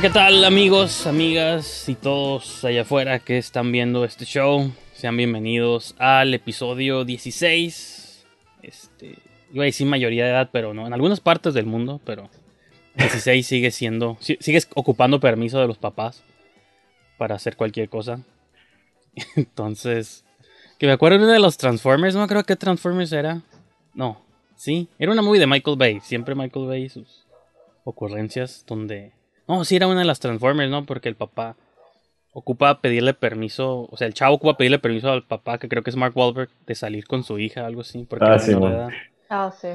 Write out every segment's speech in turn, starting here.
¿qué tal amigos, amigas y todos allá afuera que están viendo este show? Sean bienvenidos al episodio 16. Este, iba a decir mayoría de edad, pero no, en algunas partes del mundo, pero 16 sigue siendo, si- sigues ocupando permiso de los papás para hacer cualquier cosa. Entonces, que me acuerdo de los Transformers, no creo que Transformers era. No, sí, era una movie de Michael Bay, siempre Michael Bay y sus ocurrencias donde... No, sí era una de las Transformers, ¿no? Porque el papá ocupa pedirle permiso, o sea, el chavo ocupa pedirle permiso al papá, que creo que es Mark Wahlberg, de salir con su hija, algo así, porque Ah, era sí, de bueno. Ah, sí.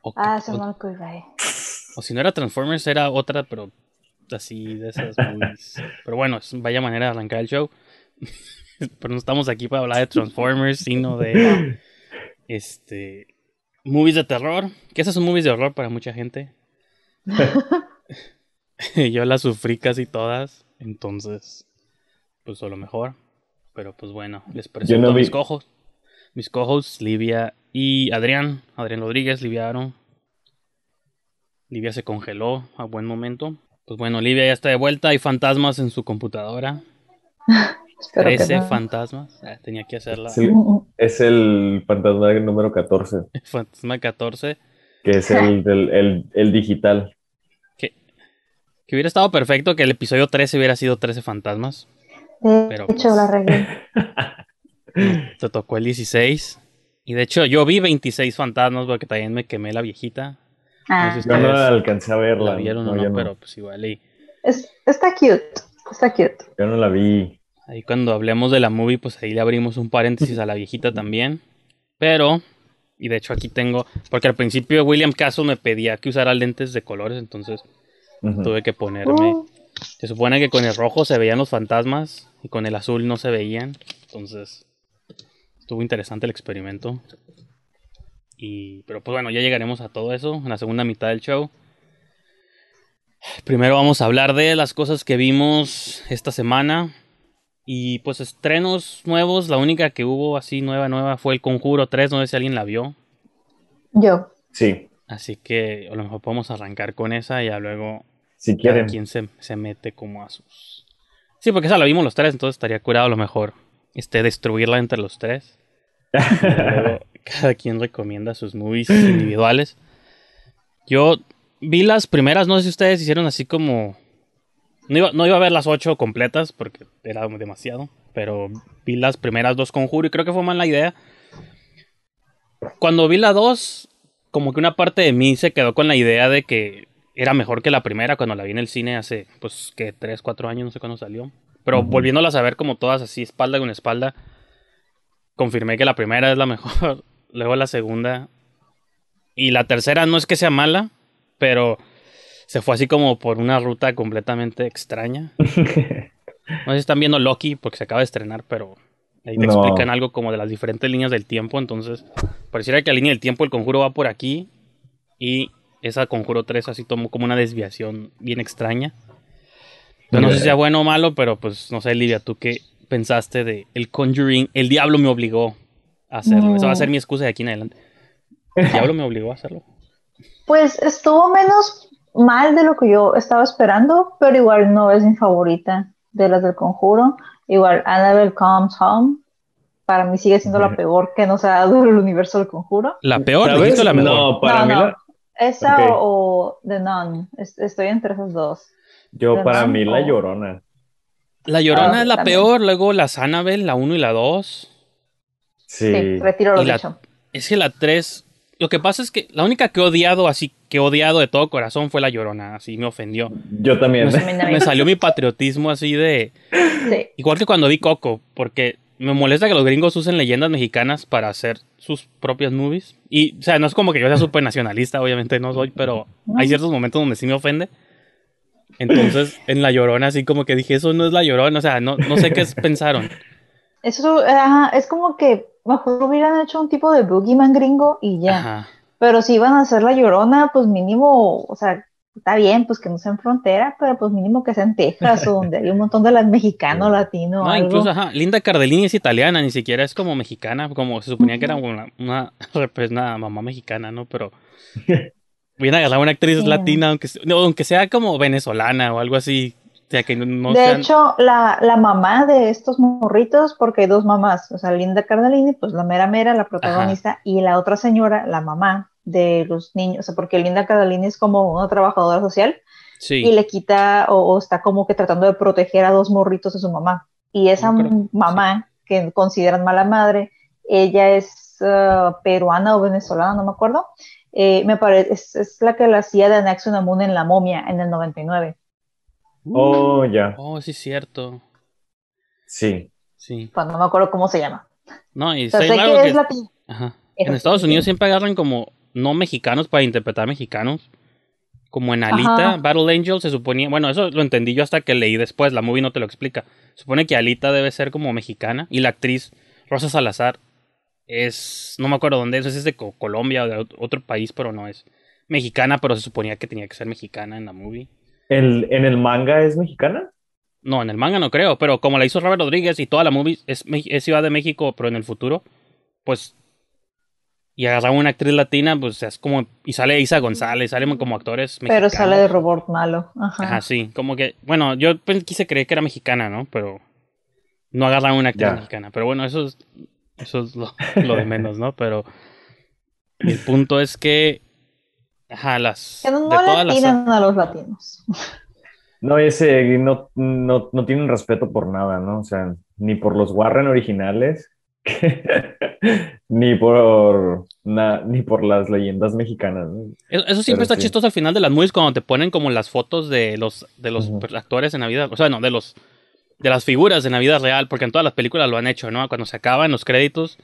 O, Ah, se o- me o si no era Transformers, era otra, pero así de esas movies. Pero bueno, es vaya manera de arrancar el show. pero no estamos aquí para hablar de Transformers, sino de este movies de terror. Que esas son movies de horror para mucha gente. Yo las sufrí casi todas, entonces, pues a lo mejor. Pero pues bueno, les presento no a mis vi- cojos. Mis cojos, Livia y Adrián. Adrián Rodríguez, Livia Aaron. Livia se congeló a buen momento. Pues bueno, Livia ya está de vuelta. Hay fantasmas en su computadora. Espero que 13 no. fantasmas. Ah, tenía que hacerla. Sí. Es el fantasma número 14, Fantasma 14. que es el, del- el, el digital. Que, hubiera estado perfecto que el episodio 13 hubiera sido 13 fantasmas. De Pero, hecho, pues, la regué. Te tocó el 16. Y de hecho, yo vi 26 fantasmas porque también me quemé la viejita. Ah, Entonces, Yo no alcancé a verla. La vieron o no, no, no. pero pues igual. Y es, está cute. Está cute. Yo no la vi. ahí cuando hablemos de la movie, pues ahí le abrimos un paréntesis a la viejita también. Pero, y de hecho aquí tengo, porque al principio William Castle me pedía que usara lentes de colores, entonces Ujú. tuve que ponerme. Uh, Se supone que con el rojo se veían los fantasmas y con el azul no se veían. Entonces, estuvo interesante el experimento. Y, pero pues bueno, ya llegaremos a todo eso en la segunda mitad del show. Primero vamos a hablar de las cosas que vimos esta semana. Y pues estrenos nuevos. La única que hubo así nueva, nueva fue el Conjuro 3. No sé si alguien la vio. yo. Sí, Así que a lo mejor podemos arrancar con esa y ya luego si quieren. quien se, se mete como a sus. Sí, porque esa la vimos los tres, entonces estaría curado a lo mejor este, destruirla entre los tres. Luego cada quien recomienda sus movies individuales. Yo vi las primeras, no sé si ustedes hicieron así como. No iba, no iba a ver las ocho completas porque era demasiado, pero vi las primeras dos conjuro y creo que fue mal la idea. Cuando vi la dos, como que una parte de mí se quedó con la idea de que era mejor que la primera cuando la vi en el cine hace, pues, que 3, 4 años, no sé cuándo salió. Pero volviéndolas a ver como todas así, espalda con espalda, confirmé que la primera es la mejor, luego la segunda. Y la tercera no es que sea mala, pero se fue así como por una ruta completamente extraña. No sé si están viendo Loki porque se acaba de estrenar, pero ahí te No. explican algo como de las diferentes líneas del tiempo. Entonces, pareciera que la línea del tiempo el conjuro va por aquí y esa conjuro 3 así tomó como una desviación bien extraña. Yo no sé si sea bueno o malo, pero pues no sé, Livia, ¿tú qué pensaste de el Conjuring? El diablo me obligó a hacerlo. Esa va a ser mi excusa de aquí en adelante. El diablo me obligó a hacerlo. Pues estuvo menos mal de lo que yo estaba esperando, pero igual no es mi favorita de las del conjuro. Igual Annabelle Comes Home. Para mí sigue siendo la peor que nos ha dado el universo del conjuro. ¿La peor? ¿Dijiste la mejor? No, para No, mí, no. la- Esa o, The Nun. Es- Estoy entre esas dos. yo para mí la llorona. La Llorona Ah, es la también. peor, luego las Annabelle, la 1 y la 2. Sí. Sí, retiro lo Y la- dicho. Es que la 3. Lo que pasa es que la única que he odiado, así que he odiado de todo corazón, fue la Llorona. Así me ofendió. Yo también. Me, a mí. me salió mi patriotismo así de. Sí. Igual que cuando vi Coco, porque me molesta que los gringos usen leyendas mexicanas para hacer sus propias movies. Y, o sea, no es como que yo sea súper nacionalista, obviamente no soy, pero hay ciertos momentos donde sí me ofende. Entonces, en La Llorona, así como que dije, eso no es La Llorona, o sea, no, no sé qué pensaron. Eso ajá, es como que mejor hubieran hecho un tipo de boogeyman gringo y ya. Ajá. Pero si iban a hacer la llorona, pues mínimo, o sea, está bien, pues que no sea en frontera, pero pues mínimo que sea en Texas o donde hay un montón de las mexicano, latino, No, algo. incluso, ajá, Linda Cardellini es italiana, ni siquiera es como mexicana, como se suponía que era una, una, pues, una mamá mexicana, ¿no? Pero Viene a agarrar una actriz Sí. latina, aunque, aunque sea como venezolana o algo así. O sea, que no, no de sean- hecho, la, la mamá de estos morritos, porque hay dos mamás, o sea, Linda Cardellini, pues la mera mera, la protagonista, y la otra señora, la mamá de los niños, o sea, porque Linda Cardellini es como una trabajadora social Sí. y le quita o, o está como que tratando de proteger a dos morritos de su mamá. Y esa No mamá, que consideran mala madre, ella es eh, peruana o venezolana, no me acuerdo, eh, me parece, es, es la que la hacía de Anexo Namun en La Momia en el 99. Oh, ya. Oh, sí, es cierto. Sí. Sí. Pues no me acuerdo cómo se llama. No, y está que que- es. Ajá. En Estados. Unidos siempre agarran como no mexicanos para interpretar mexicanos. Como en Alita, Ajá. Battle Angel se suponía. Bueno, eso lo entendí yo hasta que leí después. La movie no te lo explica. Supone que Alita debe ser como mexicana. Y la actriz Rosa Salazar es. No me acuerdo dónde es. Es de Co- Colombia o de ot- otro país, pero no es mexicana. Pero se suponía que tenía que ser mexicana en la movie. ¿El, ¿En el manga es mexicana? No, en el manga no creo. Pero como la hizo Robert Rodríguez y toda la movie es, Ciudad de México, pero en el futuro, pues y agarrar una actriz latina, pues es como. Y sale Isa González, salen como actores Pero mexicanos. sale de robot malo. Ajá. Ajá, sí. Como que. Bueno, yo pues, quise creer que era mexicana, ¿no? Pero. No agarran una actriz Ya. mexicana. Pero bueno, eso es. Eso es lo, lo de menos, ¿no? Pero. El punto es que. Ajá, las. Que no, de todas las. a los latinos. No, ese no, no, no tienen respeto por nada, ¿no? O sea, ni por los Warren originales, ni por na- ni por las leyendas mexicanas, ¿no? Eso, siempre Pero está sí. chistoso al final de las movies cuando te ponen como las fotos de los, de los actores en la vida. O sea, no, de los. De las figuras en la vida real, porque en todas las películas lo han hecho, ¿no? Cuando se acaban los créditos,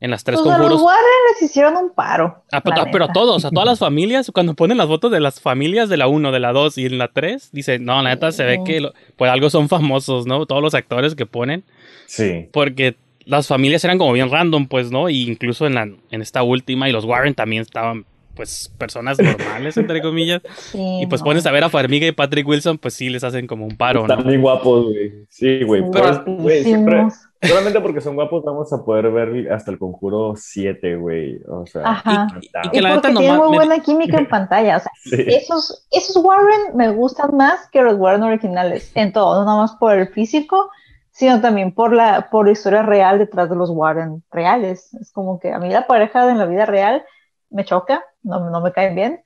en las tres Pues a los. Warren les hicieron un paro. Ah, pero, ah, pero todos, a todas las familias, cuando ponen las fotos de las familias de la 1, de la 2 y en la 3, dice, no, la neta se ve que lo- por algo son famosos, ¿no? Todos los actores que ponen, Sí. porque las familias eran como bien random, pues, ¿no? Y incluso en, la, en esta última, y los Warren también estaban, pues, personas normales, entre comillas. Sí, Y pues no. pones a ver a Farmiga y Patrick Wilson, pues sí les hacen como un paro, Están ¿no? bien guapos, güey. Sí, güey. Pero, güey, siempre. Solamente porque son guapos vamos a poder ver hasta el conjuro 7, güey. O sea, Ajá. está- Y que Y la porque neta tienen nomás muy me- buena química en pantalla. O sea, sí. esos, esos Warren me gustan más que los Warren originales. En todo, no nada más por el físico, sino también por la, por la historia real detrás de los Warren reales. Es como que a mí la pareja en la vida real me choca, no, no me caen bien.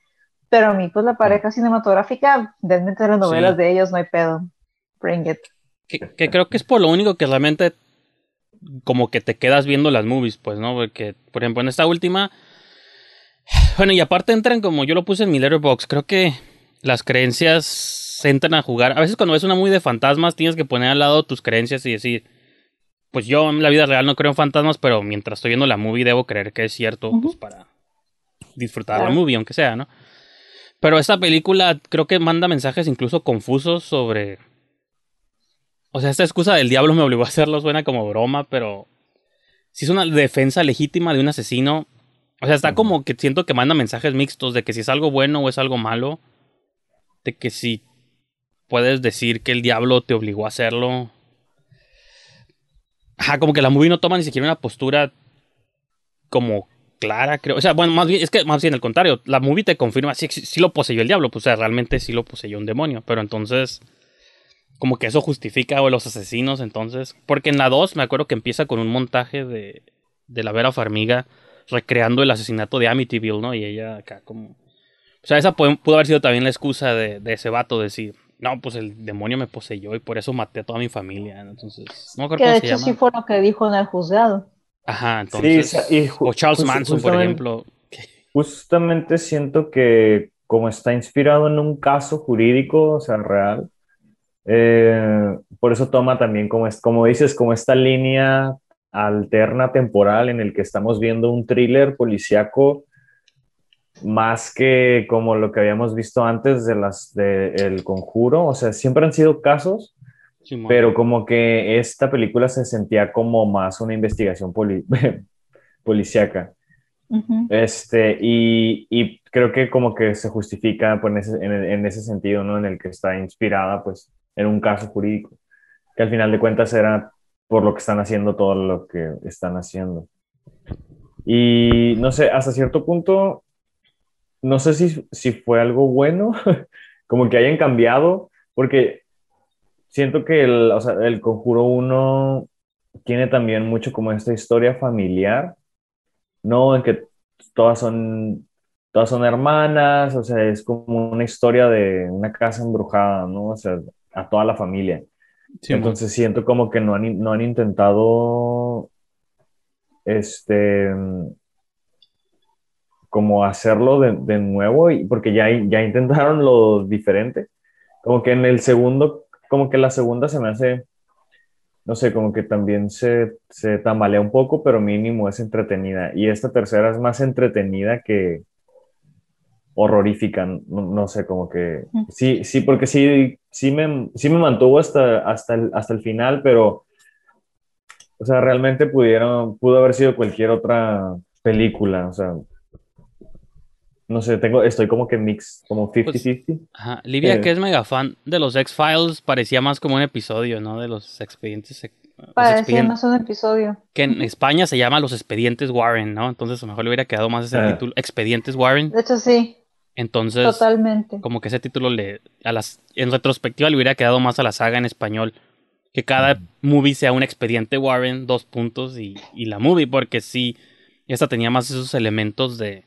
Pero a mí, pues la pareja cinematográfica, denme telenovelas Sí. de ellos, no hay pedo. Bring it. Que, que creo que es por lo único que realmente como que te quedas viendo las movies, pues, ¿no? Porque, por ejemplo, en esta última... Bueno, y aparte entran como yo lo puse en mi letterbox, creo que las creencias entran a jugar. A veces cuando ves una movie de fantasmas tienes que poner al lado tus creencias y decir, pues yo en la vida real no creo en fantasmas, pero mientras estoy viendo la movie debo creer que es cierto, pues para disfrutar la movie, aunque sea, ¿no? Pero esta película creo que manda mensajes incluso confusos sobre o sea, esta excusa del diablo me obligó a hacerlo, suena como broma, pero si es una defensa legítima de un asesino, o sea, está como que siento que manda mensajes mixtos de que si es algo bueno o es algo malo, de que si puedes decir que el diablo te obligó a hacerlo. Ajá, como que la movie no toma ni siquiera una postura como clara, creo. O sea, bueno, más bien, es que más bien al contrario, la movie te confirma si sí, lo poseyó el diablo, pues o sea, realmente sí lo poseyó un demonio, pero entonces como que eso justifica a los asesinos entonces. Porque en la 2 me acuerdo que empieza con un montaje de, de la Vera Farmiga recreando el asesinato de Amityville, ¿no? Y ella acá como... O sea, esa pudo, pudo haber sido también la excusa de, de ese vato, decir, no, pues el demonio me poseyó y por eso maté a toda mi familia. ¿no? Entonces, no me acuerdo Que de se hecho llama. sí fue lo que dijo en el juzgado. Ajá, entonces... y ju- o Charles Manson, por ejemplo. Justamente siento que como está inspirado en un caso jurídico, o sea, real, eh, por eso toma también como, es, como dices, como esta línea alterna temporal en el que estamos viendo un thriller policíaco más que como lo que habíamos visto antes de las de El Conjuro, o sea, siempre han sido casos, pero como que esta película se sentía como más una investigación poli- policíaca. Este, y, y creo que como que se justifica pues, en, ese, en, en ese sentido, ¿no? En el que está inspirada, pues, en un caso jurídico, que al final de cuentas era por lo que están haciendo todo lo que están haciendo. Y no sé, hasta cierto punto, no sé si, si fue algo bueno, como que hayan cambiado, porque siento que el, o sea, el Conjuro 1 tiene también mucho como esta historia familiar, ¿no? En que todas son, todas son hermanas, o sea, es como una historia de una casa embrujada, ¿no? O sea, a toda la familia. Entonces siento como que no han, no han intentado, este, como hacerlo de, de nuevo, y, porque ya, ya intentaron lo diferente. Como que en el segundo, como que la segunda se me hace no sé, como que también se, se tambalea un poco, pero mínimo es entretenida. Y esta tercera es más entretenida que horrorífica, no, sé, como que sí, sí, porque sí, sí me, sí me mantuvo hasta, hasta, el, hasta el final, pero, o sea, realmente pudieron, pudo haber sido cualquier otra película, o sea, no sé, tengo, estoy como que mix, como 50-50. Pues, ajá. Livia, eh. que es mega fan de los X-Files, parecía más como un episodio, ¿no? De los expedientes. Parecía más un episodio. Que en España se llama Los Expedientes Warren, ¿no? Entonces a lo mejor le hubiera quedado más ese ah. título, Expedientes Warren. De hecho, sí. Entonces, Totalmente. como que ese título le, a las, en retrospectiva le hubiera quedado más a la saga en español. Que cada movie sea un expediente Warren, dos puntos, y, y la movie, porque sí, esta tenía más esos elementos de,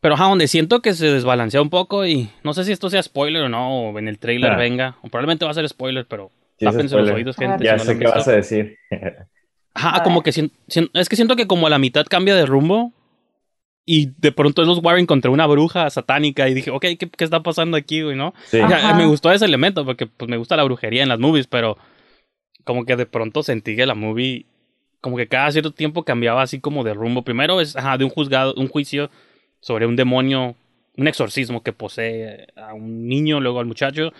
pero ajá, donde siento que se desbalancea un poco y no sé si esto sea spoiler o no, o en el trailer venga, o probablemente va a ser spoiler, pero sí, los oídos, gente. Ya sé qué vas a decir. Ajá, como que es que siento que como a la mitad cambia de rumbo y de pronto es los Warren contra una bruja satánica y dije, ok, ¿qué, qué está pasando aquí, güey, no? Sí. me gustó ese elemento porque pues me gusta la brujería en las movies, pero como que de pronto sentí que la movie como que cada cierto tiempo cambiaba así como de rumbo. Primero es, ajá, de un juzgado, un juicio sobre un demonio, un exorcismo que posee a un niño, luego al muchacho,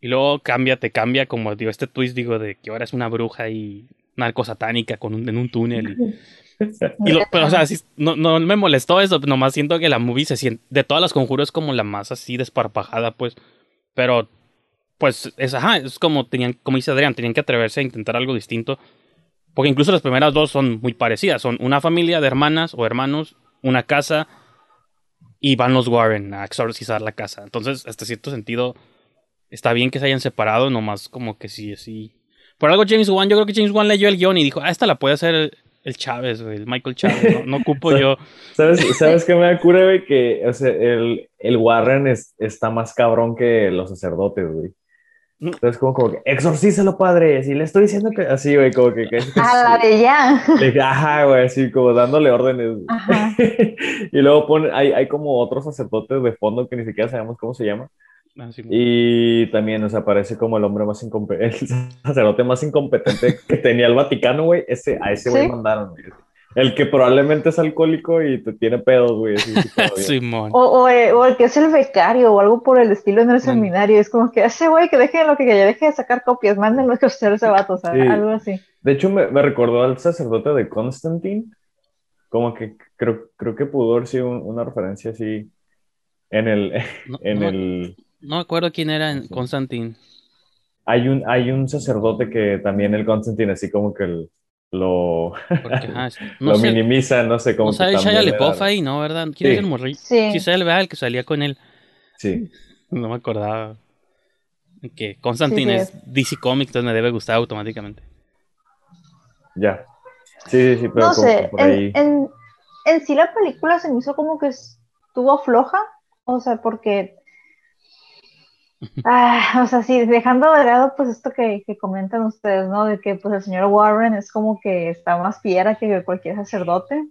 y luego cambia, te cambia como digo, este twist digo de que ahora es una bruja y narco satánica con un, en un túnel. Y, pero, o sea, no, no, me molestó eso, nomás siento que la movie se siente, de todas las conjuros, como la más así desparpajada, pues. Pero, pues, es, ajá, es como tenían, como dice Adrián, tenían que atreverse a intentar algo distinto. Porque incluso las primeras dos son muy parecidas. Son una familia de hermanas o hermanos, una casa, y van los Warren a exorcizar la casa. Entonces, hasta cierto sentido, está bien que se hayan separado, nomás como que sí, sí. Por algo James Wan, yo creo que James Wan leyó el guion y dijo, ah, esta la puede hacer el, Chávez, el Michael Chávez, no, ocupo yo. ¿Sabes, ¿Sabes qué me da cura, güey? Que o sea, el, el Warren es, está más cabrón que los sacerdotes, güey. Entonces, como, como que, exorcízalo, padre. Si le estoy diciendo que así, güey, como que. a la de ya. ajá, güey, así como dándole órdenes. Ajá. y luego pone, hay, hay como otros sacerdotes de fondo que ni siquiera sabemos cómo se llama. Ah, y también, o sea, parece como el hombre más incompetente, el sacerdote más incompetente que tenía el Vaticano, güey. Ese, a ese güey mandaron, güey. El que probablemente es alcohólico y te tiene pedos, güey. Simón. O, eh, o, el que es el becario o algo por el estilo en el seminario. Es como que ese güey que deje lo que, que deje de sacar copias, mándenlo que usted ese vato, o sea, algo así. De hecho, me, me, recordó al sacerdote de Constantine. Como que creo, creo que pudo haber sido una referencia así en el. No, en el... no me acuerdo quién era en Constantine. Hay un, hay un sacerdote que también el Constantine, así como que el lo, lo minimiza, no sé cómo. No sabe Shia LePoff ahí, ¿no? ¿Verdad? ¿Quién es el morrillo? Sí. Sí, el el que salía con él. Sí. No me acordaba. Que Constantine es DC Comics, entonces me debe gustar automáticamente. Ya. Sí, sí, sí, pero no sé, en, en, en sí la película se me hizo como que estuvo floja, o sea, porque Ah, o sea, sí, dejando de lado pues esto que, comentan ustedes, ¿no? De que pues el señor Warren es como que está más fiera que cualquier sacerdote.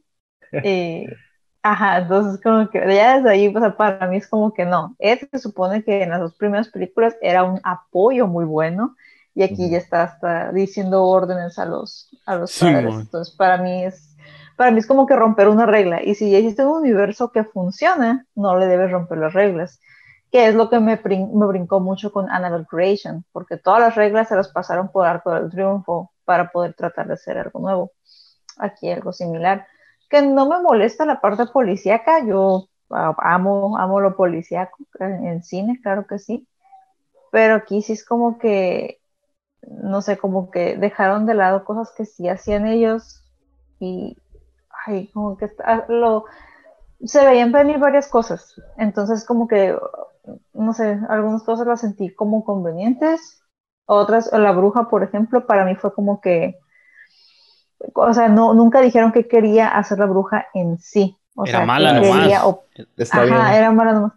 ajá, entonces como que ya desde ahí, pues para mí es como que no. Él se supone que en las dos primeras películas era un apoyo muy bueno y aquí ya está hasta diciendo órdenes a los, a los padres. Entonces para mí es para mí es como que romper una regla. Y si ya existe un universo que funciona, no le debes romper las reglas que es lo que me, me brincó mucho con Annabelle Creation, porque todas las reglas se las pasaron por Arco del Triunfo para poder tratar de hacer algo nuevo. Aquí algo similar. Que no me molesta la parte policíaca, yo amo, amo lo policíaco en, cine, claro que sí, pero aquí sí es como que, no sé, como que dejaron de lado cosas que sí hacían ellos y, ay, como que lo, se veían venir varias cosas. Entonces, como que, no sé, algunas cosas las sentí como convenientes, otras, la bruja, por ejemplo, para mí fue como que, o sea, no, nunca dijeron que quería hacer la bruja en sí. O Era sea, mala que nomás. quería o- Está Ajá, bien. era mala nomás.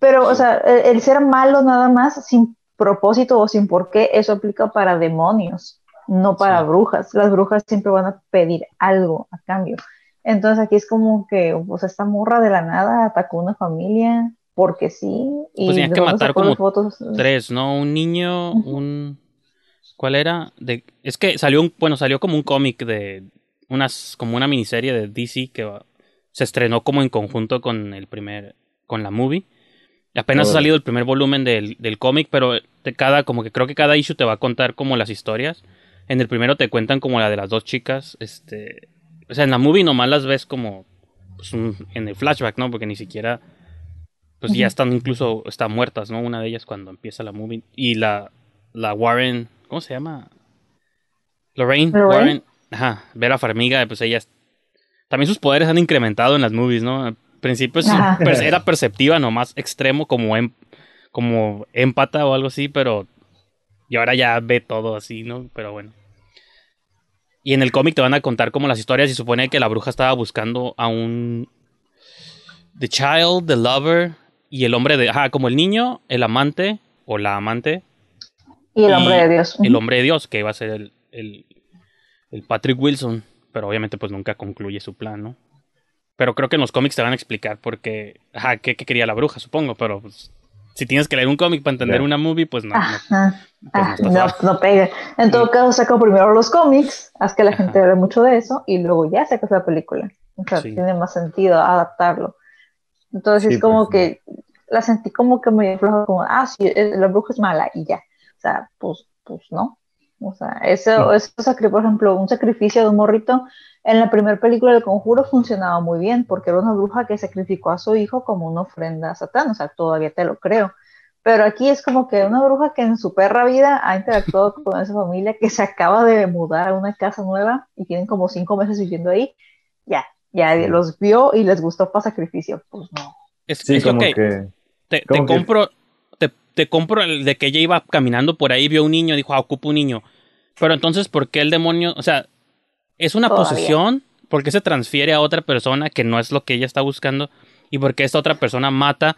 Pero, o sea, el, el ser malo nada más, sin propósito o sin por qué, eso aplica para demonios, no para Sí. brujas. Las brujas siempre van a pedir algo a cambio. Entonces aquí es como que, pues, esta morra de la nada atacó una familia porque sí. Y Pues tenía ¿de que matar como fotos? Tres, ¿no? Un niño, un... ¿Cuál era? De... Es que salió un... Bueno, salió como un cómic de... Unas... Como una miniserie de DC que va- se estrenó como en conjunto con el primer... Con la movie. Apenas ha salido el primer volumen del, del cómic, pero de cada... Como que creo que cada issue te va a contar como las historias. En el primero te cuentan como la de las dos chicas. Este... O sea, en la movie nomás las ves como... pues, un- en el flashback, ¿no? Porque ni siquiera pues ya están incluso están muertas, ¿no? Una de ellas cuando empieza la movie y la la Warren, ¿cómo se llama? Lorraine, Lorraine. Warren, ajá, Vera Farmiga, pues ella también sus poderes han incrementado en las movies, ¿no? Al principio era perceptiva, nomás extremo como em- como empata o algo así, pero y ahora ya ve todo así, ¿no? Pero bueno. Y en el cómic te van a contar como las historias y supone que la bruja estaba buscando a un The Child, The Lover y el hombre de, ajá, como el niño, el amante o la amante, Y el y hombre de Dios. el hombre de Dios, que iba a ser el, el, el Patrick Wilson, pero obviamente pues nunca concluye su plan, ¿no? Pero creo que en los cómics te van a explicar por qué, ajá, qué, qué quería la bruja, supongo, pero pues, si tienes que leer un cómic para entender una movie, pues no, no, Ajá. pues Ah, no no, pega. En todo caso, saca primero los cómics, haz que la gente hable mucho de eso y luego ya sacas la película. O sea, Sí. tiene más sentido adaptarlo. Entonces Sí, es como pues, que la sentí como que medio floja, como, ah, sí, eh, la bruja es mala y ya. O sea, pues, pues no. O sea, eso, eso sacri- por ejemplo, un sacrificio de un morrito en la primera película del Conjuro funcionaba muy bien porque era una bruja que sacrificó a su hijo como una ofrenda a Satán. O sea, todavía te lo creo. Pero aquí es como que una bruja que en su perra vida ha interactuado con esa familia que se acaba de mudar a una casa nueva y tienen como cinco meses viviendo ahí. Ya, ya los vio y les gustó para sacrificio. Pues no. Es, Sí, es como que. te, te que- compro, te, compro el de que ella iba caminando por ahí, vio un niño, dijo, ah, ocupo un niño. Pero entonces, ¿por qué el demonio, o sea, es una Todavía. posesión? ¿Por qué se transfiere a otra persona que no es lo que ella está buscando? ¿Y por qué esta otra persona mata?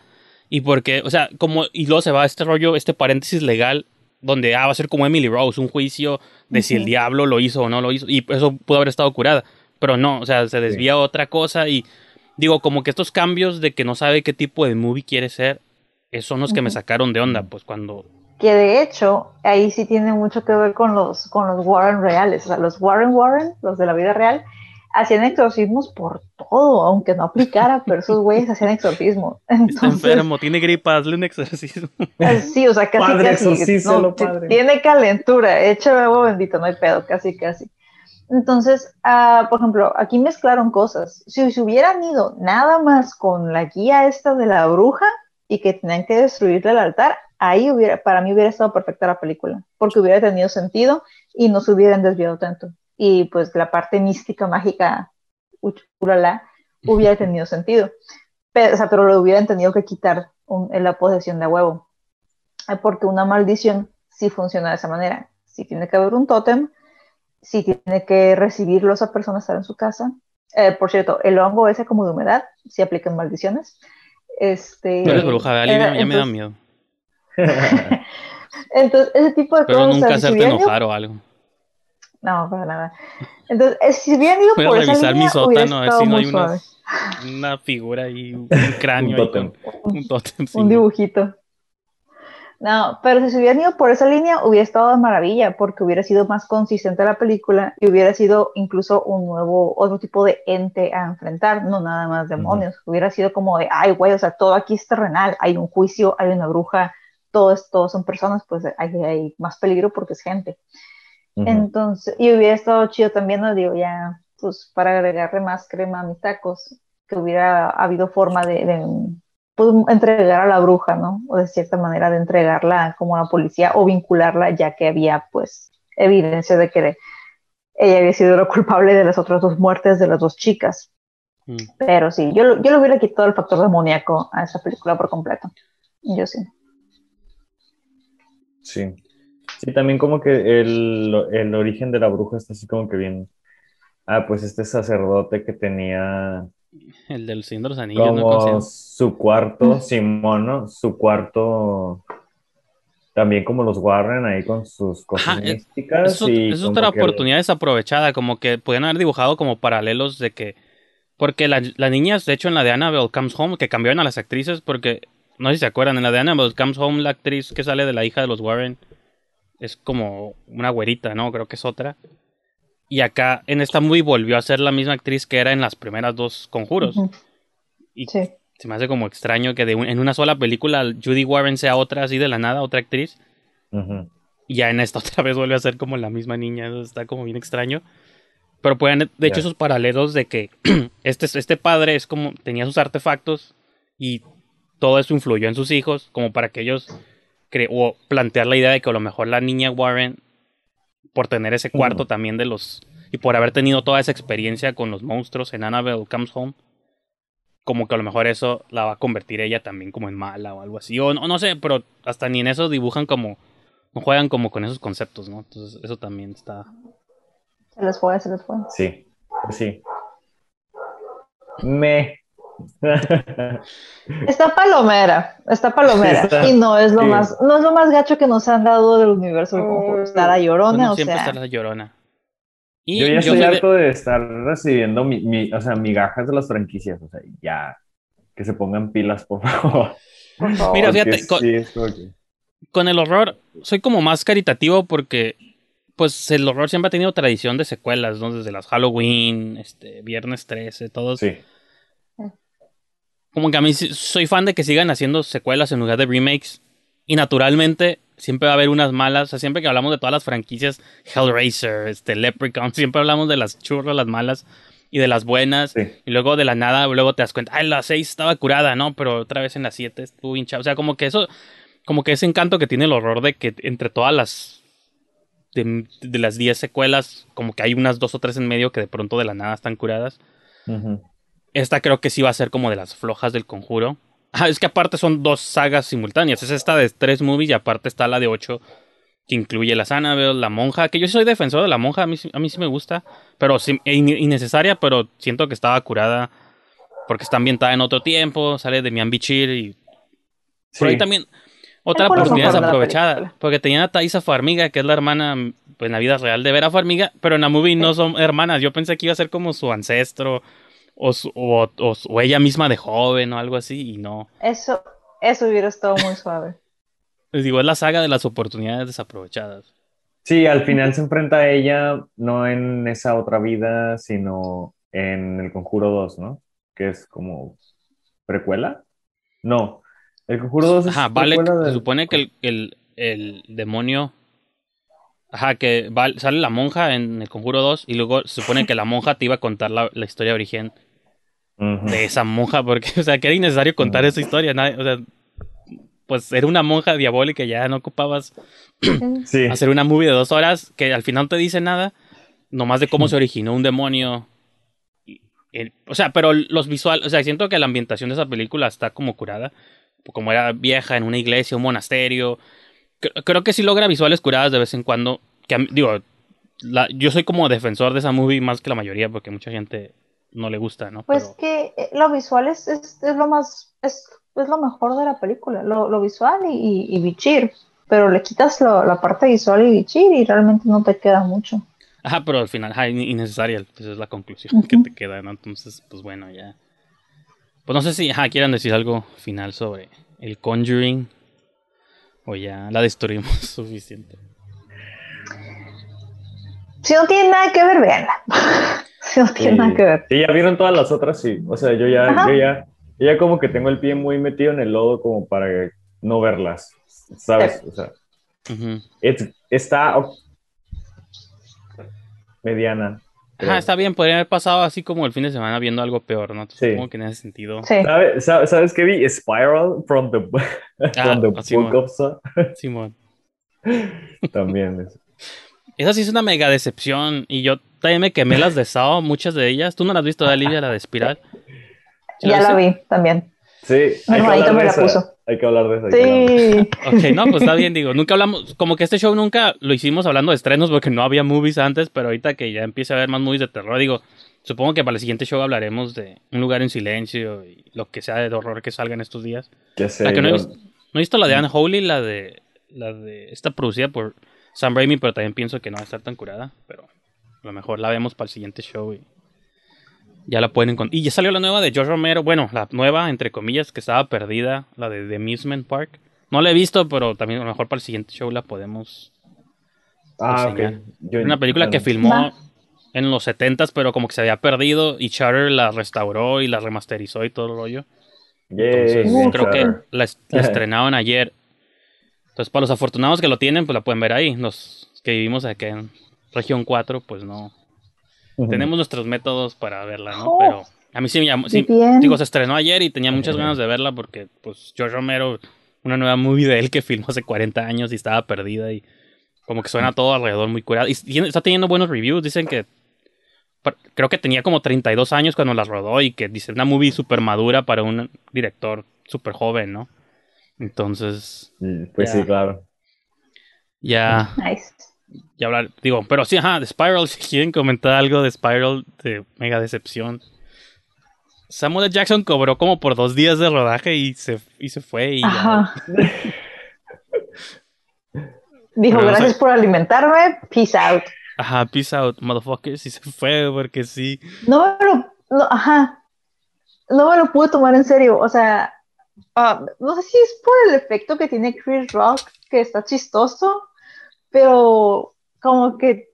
Y porque, o sea, como, y luego se va este rollo, este paréntesis legal, donde ah, va a ser como Emily Rose, un juicio de si el diablo lo hizo o no lo hizo, y eso pudo haber estado curada, pero no, o sea, se desvía a otra cosa y digo, como que estos cambios de que no sabe qué tipo de movie quiere ser, son los que me sacaron de onda, pues cuando, Que de hecho, ahí sí tiene mucho que ver con los, con los Warren reales. O sea, los Warren Warren, los de la vida real, hacían exorcismos por todo, aunque no aplicara, pero esos güeyes hacían exorcismos. está enfermo, tiene gripa, hazle un exorcismo. Eh, Sí, o sea, casi Padre, casi. no, padre. Tiene calentura, echa agua bendita, no hay pedo, casi casi. Entonces, ah, por ejemplo, aquí mezclaron cosas. Si se hubieran ido nada más con la guía esta de la bruja y que tenían que destruirle el altar, ahí hubiera, para mí hubiera estado perfecta la película, porque hubiera tenido sentido y no se hubieran desviado tanto. Y pues la parte mística, mágica, uchulala, hubiera tenido sentido. Pero, o sea, pero lo hubieran tenido que quitar un- en la posesión de huevo. Eh, Porque una maldición sí funciona de esa manera. Sí tiene que haber un tótem, sí tiene que recibirlo esa persona estar en su casa. Eh, por cierto, el hongo ese como de humedad, sí aplican maldiciones. Este, Tú eres bruja, ¿verdad, Livia? era- ya me da entonces- miedo. Entonces, ese tipo de Pero cosas. o nunca si hacerte ido- enojar o algo. No, para nada. Entonces, eh, si hubieran ido Voy por esa revisar mi línea, hubiera sótano a ver si no hay una, figura ahí, un cráneo Un ahí tótem. con un tótem. sí. un dibujito. No, pero si se hubieran ido por esa línea, hubiera estado de maravilla, porque hubiera sido más consistente la película y hubiera sido incluso un nuevo, otro tipo de ente a enfrentar, no nada más demonios. Hubiera sido como de, ay, güey, o sea, todo aquí es terrenal, hay un juicio, hay una bruja, todos, todos son personas, pues hay, hay más peligro porque es gente. Ujú. Entonces, y hubiera estado chido también, no digo, ya, pues para agregarle más crema a mis tacos, que hubiera habido forma de, de, pues, entregar a la bruja, ¿no? O de cierta manera de entregarla como a la policía o vincularla, ya que había, pues, evidencia de que ella había sido la culpable de las otras dos muertes de las dos chicas. Mm. Pero sí, yo, lo- yo le hubiera quitado el factor demoníaco a esa película por completo. Yo sí. Sí. Sí, también como que el, el origen de la bruja está así como que bien. Ah, pues este sacerdote que tenía El del Señor de los Anillos, ¿no? como ¿Cómo se su cuarto, Simón, ¿no? Su cuarto, también como los Warren ahí con sus cosas Ajá, es- místicas. Eso, y es otra que- oportunidad desaprovechada, como que podían haber dibujado como paralelos de que... Porque la- las niñas, de hecho, en la de Annabelle Comes Home, que cambiaron a las actrices, porque, no sé si se acuerdan, en la de Annabelle Comes Home, la actriz que sale de la hija de los Warren es como una güerita, ¿no? Creo que es otra. Y acá, en esta movie, volvió a ser la misma actriz que era en las primeras dos conjuros. Y Sí. se me hace como extraño que de un- en una sola película Judy Warren sea otra así de la nada, otra actriz. Y ya en esta otra vez vuelve a ser como la misma niña. Eso está como bien extraño. Pero pueden, de hecho, esos paralelos de que este, este padre es como tenía sus artefactos y todo eso influyó en sus hijos, como para que ellos cre- o plantear la idea de que a lo mejor la niña Warren, por tener ese cuarto también de los. y por haber tenido toda esa experiencia con los monstruos en Annabelle Comes Home, como que a lo mejor eso la va a convertir ella también como en mala o algo así. O no, no sé, pero hasta ni en eso dibujan como. no juegan como con esos conceptos, ¿no? Entonces, eso también está. Se les fue, se les fue. Sí, pues sí. Me. Está palomera, está palomera. Está. y no es lo Sí. más, no es lo más gacho que nos han dado del universo del conjuro. Está la llorona, Bueno, o siempre sea. está la llorona. Y Yo ya yo estoy de- harto de estar recibiendo mi, mi- o sea, migajas de las franquicias. O sea, ya. Que se pongan pilas, por favor. por favor. Mira, fíjate, con- sí, es como que- con el horror soy como más caritativo porque pues el horror siempre ha tenido tradición de secuelas, ¿no? Desde las Halloween, este, Viernes 13, todos. Sí. Como que a mí soy fan de que sigan haciendo secuelas en lugar de remakes. Y naturalmente siempre va a haber unas malas. O sea, siempre que hablamos de todas las franquicias, Hellraiser, este, Leprechaun, siempre hablamos de las churras, las malas y de las buenas. Sí. Y luego de la nada, luego te das cuenta, ay, la 6 estaba curada, ¿no? Pero otra vez en la 7 estuvo hinchado. O sea, como que eso, como que ese encanto que tiene el horror de que entre todas las. De, de las 10 secuelas, como que hay unas dos o tres en medio que de pronto de la nada están curadas. Esta creo que sí va a ser como de las flojas del conjuro. Ah, es que aparte son dos sagas simultáneas. Es esta de tres movies y aparte está la de ocho que incluye la Annabelle, la monja, que yo soy defensor de la monja, a mí, sí- a mí sí me gusta, pero sí, in- innecesaria, pero siento que estaba curada porque está ambientada en otro tiempo, sale de Mian Bichir y por ahí también otra oportunidad película. porque tenían a Thaisa Farmiga, que es la hermana pues, en la vida real de Vera Farmiga, pero en la movie no son hermanas. Yo pensé que iba a ser como su ancestro o, su- o, o ella misma de joven o algo así, y no. Eso, eso hubiera estado muy suave. Les digo, es la saga de las oportunidades desaprovechadas. Sí, al final se enfrenta a ella no en esa otra vida, sino en El Conjuro 2, ¿no? Que es como precuela. No, El Conjuro 2 es Ajá, vale, precuela se supone que el, el, el demonio. Ajá, que va- sale la monja en el conjuro 2 y luego se supone que la monja te iba a contar la, la historia de origen de esa monja, porque, o sea, que era innecesario contar esa historia. nadie- o sea, pues era una monja diabólica, ya no ocupabas Sí, hacer una movie de dos horas que al final no te dice nada, nomás de cómo se originó un demonio. Y- el- o sea, pero los visuales, o sea, siento que la ambientación de esa película está como curada, como era vieja en una iglesia, un monasterio. Cre- Creo que sí logra visuales curadas de vez en cuando. Que mí- digo, la- yo soy como defensor de esa movie más que la mayoría porque mucha gente no le gusta, ¿no? Pues Pero- que eh, lo visual es, es, es lo más, es, es lo mejor de la película, lo, lo visual y, y, y Bichir, pero le quitas lo- la parte visual y Bichir y realmente no te queda mucho. Ajá, pero al final, ajá, in- innecesaria, pues es la conclusión que te queda, ¿no? Entonces, pues bueno, ya. Pues no sé si, ajá, quieran decir algo final sobre el Conjuring o ya la destruimos suficiente. Si no tiene nada que ver, véanla. si no tiene Sí. nada que ver. Sí, ya vieron todas las otras, sí. O sea, yo ya, Ajá. yo ya, yo ya como que tengo el pie muy metido en el lodo como para no verlas, ¿sabes? O sea, es- está o- mediana. Ajá, está bien, podría haber pasado así como el fin de semana viendo algo peor, ¿no? Entonces, Sí. Supongo que en ese sentido. Sí. ¿Sabe- sabe- ¿Sabes qué vi? Spiral from the, from the Ah, Simón. Book of Saw. Simón. También. es- Esa sí es una mega decepción. Y yo también me quemé las de Sao, muchas de ellas. ¿Tú no las has visto, Olivia, la de Espiral? Ya la vi también. Sí, hay me la puso. Hay que hablar de eso. hay que hablar de eso. Sí. Ok, no, pues está bien, digo, nunca hablamos, como que este show nunca lo hicimos hablando de estrenos porque no había movies antes, pero ahorita que ya empieza a haber más movies de terror, digo, supongo que para el siguiente show hablaremos de Un lugar en silencio y lo que sea de horror que salga en estos días. Ya sé, La que no he, visto, no he visto la de Unholy, la de, la de, esta producida por Sam Raimi, pero también pienso que no va a estar tan curada, pero a lo mejor la vemos para el siguiente show y ya la pueden encontrar. Y ya salió la nueva de George Romero, bueno, la nueva, entre comillas, que estaba perdida, la de The Amusement Park. No la he visto, pero también a lo mejor para el siguiente show la podemos Ah, enseñar. ok. Yo- una película que filmó Va. en los 70s, pero como que se había perdido y Charter la restauró y la remasterizó y todo el rollo. yay, Entonces, creo que la, la estrenaron ayer. Entonces, para los afortunados que lo tienen, pues la pueden ver ahí. Los que vivimos aquí en región 4, pues no. Tenemos nuestros métodos para verla, ¿no? Oh. Pero a mí sí me llamó. Sí, digo, se estrenó ayer y tenía muchas ganas de verla porque, pues, George Romero, una nueva movie de él que filmó hace 40 años y estaba perdida y como que suena todo alrededor muy curado. Y está teniendo buenos reviews. Dicen que. Creo que tenía como 32 años cuando la rodó y que dice una movie súper madura para un director súper joven, ¿no? Entonces, Mm, Pues Ya. sí, claro. ya, Nice. Ya hablar, digo, pero sí, ajá, de Spiral, si quieren comentar algo de Spiral, de mega decepción. Samuel. Jackson cobró como por dos días de rodaje y se, y se fue y. Ajá. Dijo, Pero gracias por alimentarme, peace out. Ajá, peace out, motherfuckers, y se fue porque sí. No me lo, no, ajá, no me lo pude tomar en serio, o sea, ah, no sé si es por el efecto que tiene Chris Rock, que está chistoso, pero como que,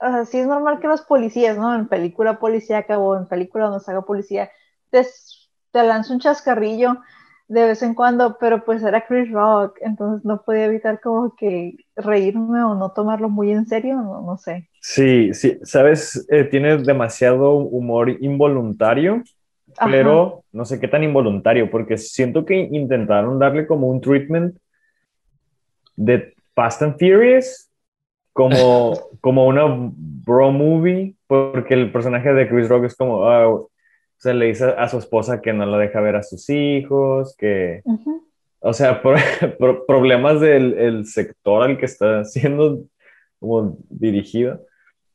o sea, sí es normal que los policías, ¿no? En película policíaca o en película donde se haga policía, te, te lanza un chascarrillo de vez en cuando, pero pues era Chris Rock, entonces no podía evitar como que reírme o no tomarlo muy en serio, no, no sé. Sí, sí, sabes, Eh, tiene demasiado humor involuntario, Ajá. pero no sé qué tan involuntario, porque siento que intentaron darle como un treatment de Fast and Furious, como, como una bro movie, porque el personaje de Chris Rock es como, ah, o sea, le dice a su esposa que no la deja ver a sus hijos, que, Ujú. o sea, pro- pro- problemas del el sector al que está siendo como dirigido,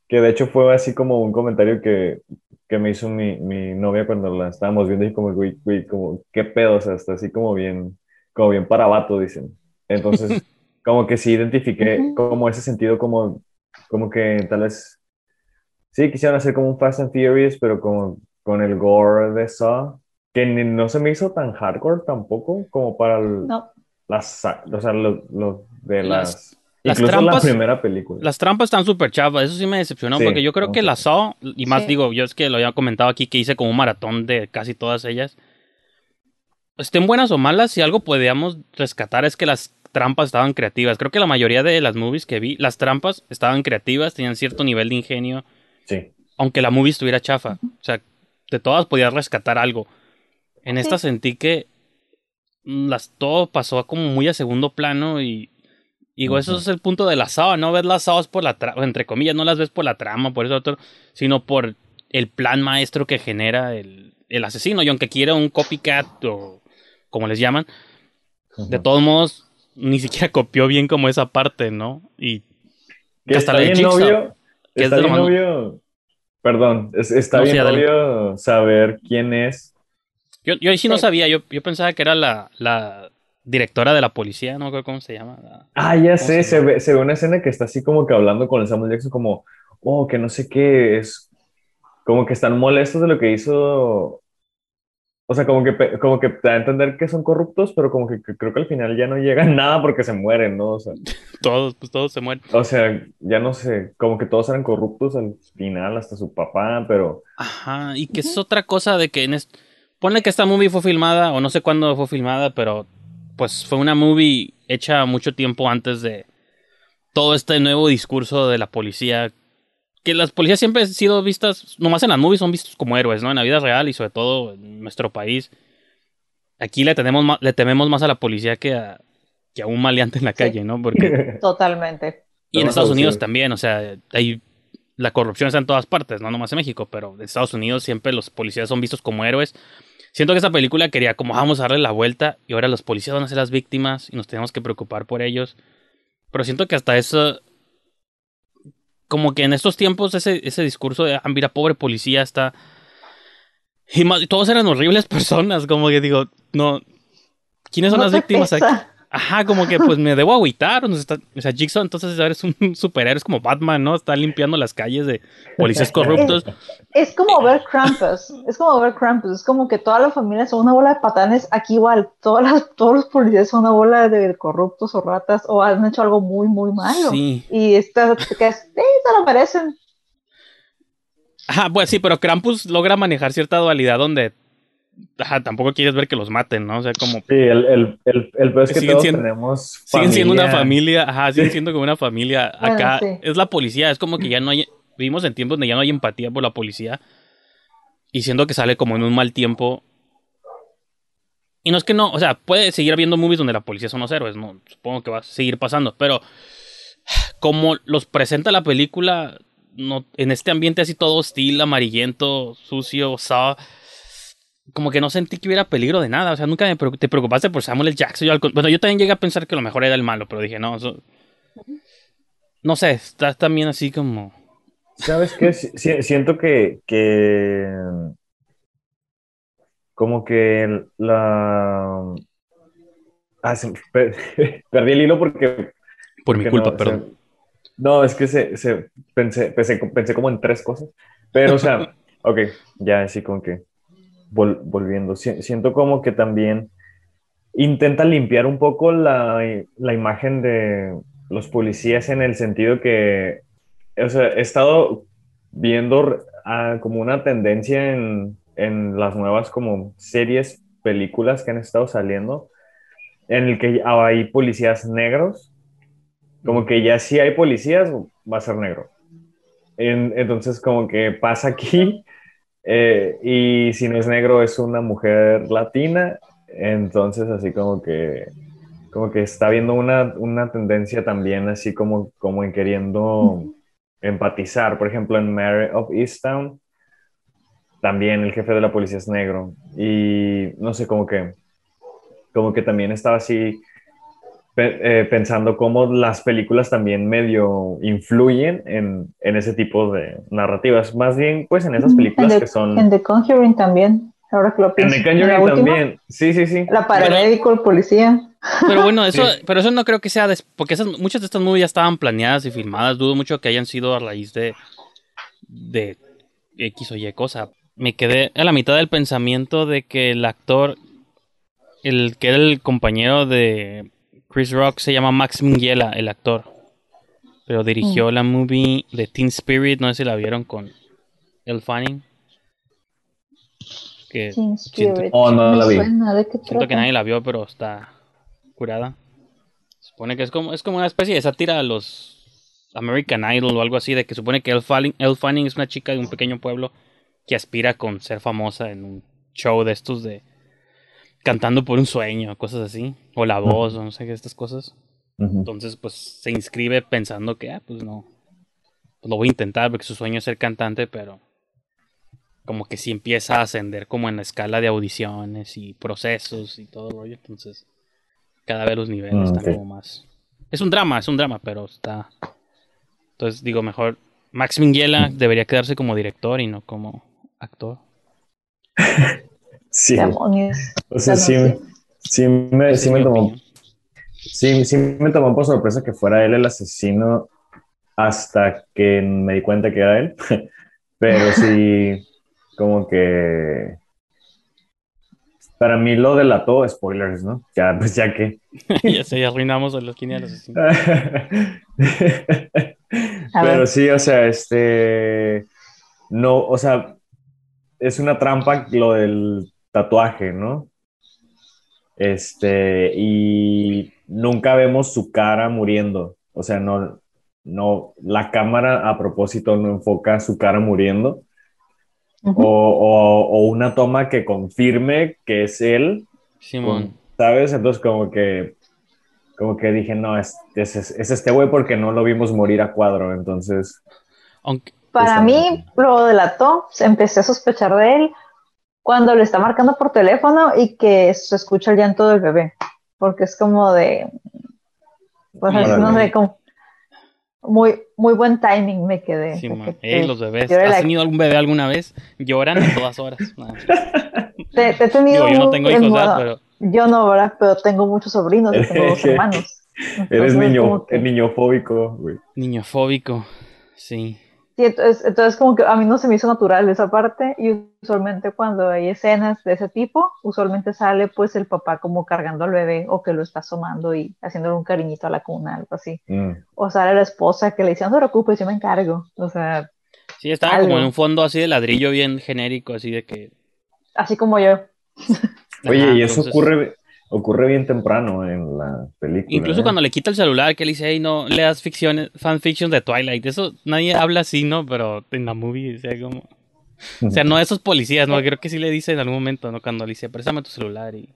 que de hecho fue así como un comentario que, que me hizo mi, mi novia cuando la estábamos viendo y como, güey, güey, como, qué pedo, o sea, está así como bien, como bien para vato, dicen. Entonces, como que sí identifiqué como ese sentido como, como que tal vez, sí, quisieron hacer como un Fast and Furious, pero como con el gore de Saw, que ni- no se me hizo tan hardcore tampoco como para el- No. las, o sea, lo, lo de Las- las, las incluso trampas- la primera película. Las trampas están súper chafas, eso sí me decepcionó, Sí, porque yo creo que la Saw, y más Sí. digo, yo es que lo había comentado aquí, que hice como un maratón de casi todas ellas. Estén buenas o malas, si algo podíamos rescatar es que las trampas estaban creativas. Creo que la mayoría de las movies que vi, las trampas estaban creativas, tenían cierto nivel de ingenio, Sí, aunque la movie estuviera chafa. O sea, de todas podías rescatar algo. En esta sentí que mm, las, todo pasó como muy a segundo plano y digo, eso Ujú. es el punto de la SAO, no ves las SAOs por la trama, entre comillas, no las ves por la trama, por eso otro, sino por el plan maestro que genera el, el asesino. Y aunque quiera un copycat o como les llaman, de Ujú. todos modos, ni siquiera copió bien como esa parte, ¿no? Y Que hasta está la de bien Jigsaw, novio, que es está de lo bien novio, perdón, es- está No, bien sí, adelante. novio saber quién es. Yo, yo ahí sí no Sí. sabía, yo, yo pensaba que era la, la directora de la policía, no me acuerdo cómo se llama. la- Ah, ya ¿Cómo sé, se se ve, se ve una escena que está así como que hablando con el Samuel Jackson como, oh, que no sé qué es, como que están molestos de lo que hizo, o sea, como que, como que te da a entender que son corruptos, pero como que, que creo que al final ya no llegan nada porque se mueren, ¿no? O sea, Todos, pues todos se mueren. o sea, ya no sé, como que todos eran corruptos al final, hasta su papá, pero... Ajá, y que es otra cosa de que en est- Ponle que esta movie fue filmada, o no sé cuándo fue filmada, pero pues fue una movie hecha mucho tiempo antes de todo este nuevo discurso de la policía. Que las policías siempre han sido vistas, nomás en las movies son vistos como héroes, ¿no? En la vida real y sobre todo en nuestro país. Aquí le, tenemos le tememos más a la policía que a, que a un maleante en la Sí. calle, ¿no? Porque Totalmente. y en Estados Unidos también, o sea, hay, la corrupción está en todas partes, no nomás en México, pero en Estados Unidos siempre los policías son vistos como héroes. Siento que esa película quería como vamos a darle la vuelta y ahora los policías van a ser las víctimas y nos tenemos que preocupar por ellos. Pero siento que hasta eso, como que en estos tiempos ese, ese discurso de, ah, mira, pobre policía está... Y más- todos eran horribles personas, como que digo, no... ¿Quiénes son No las víctimas aquí? Ajá, como que pues me debo agüitar. o sea, Jigsaw entonces ahora es un superhéroe, es como Batman, ¿no? Está limpiando las calles de policías corruptos. Es como ver Krampus, es como ver Krampus, es como que toda la familia son una bola de patanes, aquí igual, todas las, todos los policías son una bola de corruptos o ratas o han hecho algo muy, muy malo. Sí. Y estas, te quedas, "Sí, se lo merecen. Ajá, pues sí, pero Krampus logra manejar cierta dualidad donde ajá, tampoco quieres ver que los maten, ¿no? O sea, como Sí, el, el, el, el peor es que Siguen todos siendo- tenemos siguen siendo una familia. ajá, siguen siendo como una familia. Bueno, Acá sí. es la policía, es como que ya no hay, vivimos en tiempos donde ya no hay empatía por la policía. Y siendo que sale como en un mal tiempo. Y no es que no, o sea, puede seguir habiendo movies donde la policía son los héroes, no, supongo que va a seguir pasando, pero como los presenta la película, no, en este ambiente así todo hostil, amarillento, sucio, saw, como que no sentí que hubiera peligro de nada. O sea, nunca me preocup- te preocupaste por Samuel L. Jackson. Yo bueno, yo también llegué a pensar que lo mejor era el malo, pero dije, no, eso. No sé, está también así como. ¿Sabes qué? Si- si- siento que, que como que la... Ah, se- per- perdí el hilo porque... Por mi culpa, no, perdón. se- no, es que se, se- pensé, pensé, pensé como en tres cosas. Pero, o sea, ok, ya así como que vol- volviendo. Si- siento como que también intenta limpiar un poco la, la imagen de los policías en el sentido que, o sea, he estado viendo como una tendencia en, en las nuevas como series, películas que han estado saliendo, en el que hay policías negros, como que ya si hay policías, va a ser negro. En- entonces como que pasa aquí, eh, y si no es negro es una mujer latina, entonces así como que como que está viendo una, una tendencia también así como, como en queriendo empatizar. Por ejemplo, en Mare of Easttown, también el jefe de la policía es negro. Y no sé, como que, como que también estaba así pe- eh, pensando cómo las películas también medio influyen en, en ese tipo de narrativas. Más bien, pues en esas películas en que The, son... en The Conjuring también, ahora que lo En pienso. The En la Conjuring última, también. Sí, sí, sí. La paramédico, el policía. Pero bueno, eso, Sí. pero eso no creo que sea des- porque esas, muchas de estas movies ya estaban planeadas y filmadas. Dudo mucho que hayan sido a raíz de, de X o Y cosa. Me quedé a la mitad del pensamiento de que el actor, el que era el compañero de Chris Rock, se llama Max Minghella, el actor. Pero dirigió la movie de Teen Spirit, no sé si la vieron con El Fanning. Que Teen siento- Spirit. Oh, no la vi. suena, ¿de qué Siento que nadie la vio, pero está curada. Supone que es como, es como una especie de sátira a los American Idol o algo así, de que supone que Elle Fanning, Elle Fanning es una chica de un pequeño pueblo que aspira con ser famosa en un show de estos de cantando por un sueño, cosas así, o la voz, o no sé qué, estas cosas. Entonces, pues se inscribe pensando que, ah, pues no, pues lo voy a intentar porque su sueño es ser cantante, pero como que sí empieza a ascender como en la escala de audiciones y procesos y todo el rollo. Entonces, cada vez los niveles Mm, están como más. Es un drama, es un drama, pero está. Entonces, digo, mejor. Max Minghella debería quedarse como director y no como actor. Sí. Demonios. O sea, sí, sí me, sí me tomó, sí, sí me tomó por sorpresa que fuera él el asesino hasta que me di cuenta que era él. Pero sí, como que para mí lo delató, spoilers, ¿no? Ya, pues ya que. ya sé, ya arruinamos a los quinielas así. A Pero sí, o sea, este, no, o sea, es una trampa lo del tatuaje, ¿no? Este, y nunca vemos su cara muriendo, o sea, no, no, la cámara a propósito no enfoca su cara muriendo, o, Ujú. o- o una toma que confirme que es él, Simón. ¿sabes? Entonces como que, como que dije, no, es, es, es este güey porque no lo vimos morir a cuadro, entonces... Aunque, Para mí bien. lo delató, empecé a sospechar de él cuando le está marcando por teléfono y que se escucha el llanto del bebé, porque es como de, pues Órale. no sé, como muy, muy buen timing me quedé. Sí, que Ey, los bebés. yo ¿Has la- tenido algún bebé alguna vez? Lloran a todas horas. Te- te he tenido Digo, yo no tengo Yo no, ¿verdad? Pero tengo muchos sobrinos y tengo dos hermanos. Eres niño, que- el niño fóbico, güey. niñofóbico. Sí. Sí, entonces, entonces como que a mí no se me hizo natural esa parte y usualmente cuando hay escenas de ese tipo, usualmente sale pues el papá como cargando al bebé o que lo está asomando y haciéndole un cariñito a la cuna, algo así. Mm. O sale la esposa que le dice, no te preocupes, yo me encargo. O sea, Sí, estaba Algo. como en un fondo así de ladrillo bien genérico, así de que. así como yo. Oye, y eso entonces- ocurre, ocurre bien temprano en la película. Incluso ¿eh? cuando le quita el celular, que le dice, hey, no leas ficciones, fanfiction de Twilight. Eso nadie habla así, ¿no? Pero en la movie, o sea, como. O sea, no esos policías, ¿no? Creo que sí le dice en algún momento, ¿no? Cuando le dice, préstame tu celular y.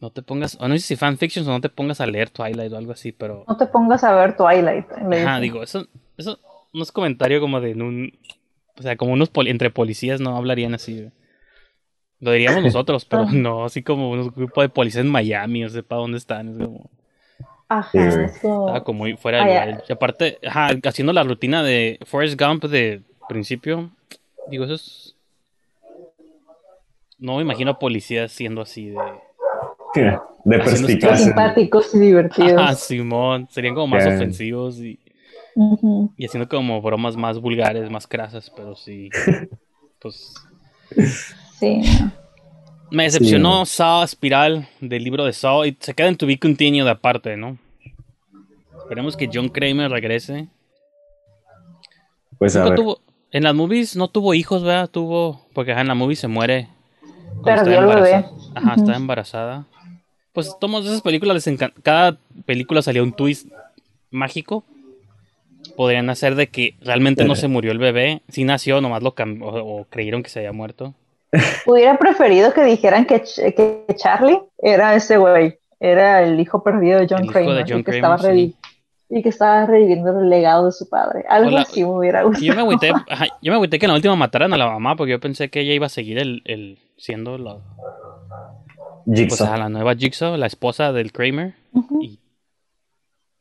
No te pongas. O no sé si fanfiction o no te pongas a leer Twilight o algo así, pero. No te pongas a ver Twilight. dice. digo, eso, eso no es comentario como de en un. O sea, como unos poli- entre policías no hablarían así. Lo diríamos nosotros, pero Ah. no, así como un grupo de policías en Miami, o sea, para dónde están. Es como. Ajá, Sí, güey. es como- Estaba como muy fuera de Ah, lugar. Y aparte, ajá, haciendo la rutina de Forrest Gump de principio, digo, eso es. No me imagino a policías siendo así de. de Haciendo perspicacia. simpáticos y divertidos. Ajá, Simón, serían como más Ya. ofensivos y, y haciendo como bromas más vulgares, más crasas, pero sí. Pues. Sí, no. Me decepcionó Saw Espiral del libro de Saw y se queda en To Be Continued aparte, ¿no? Esperemos que John Kramer regrese. Pues a ver. tuvo, en las movies no tuvo hijos, ¿verdad? Tuvo, porque en la movie se muere. Perdió el bebé. embarazada. Ajá, Ujú. estaba embarazada. Pues tomos esas películas, les encan- cada película salía un twist mágico. Podrían hacer de que realmente no se murió el bebé, sí nació, nomás lo cambió, o, o creyeron que se había muerto. Hubiera preferido que dijeran que, Ch- que Charlie era ese güey, era el hijo perdido de John El Kramer, de John y, que estaba revi- y que estaba reviviendo el legado de su padre. Algo Hola. así me hubiera Y gustado. yo me agüité, ajá, yo me agüité que en la última mataran a la mamá, porque yo pensé que ella iba a seguir el, el siendo la, pues, Jigsaw. a la nueva Jigsaw, la esposa del Kramer. Y,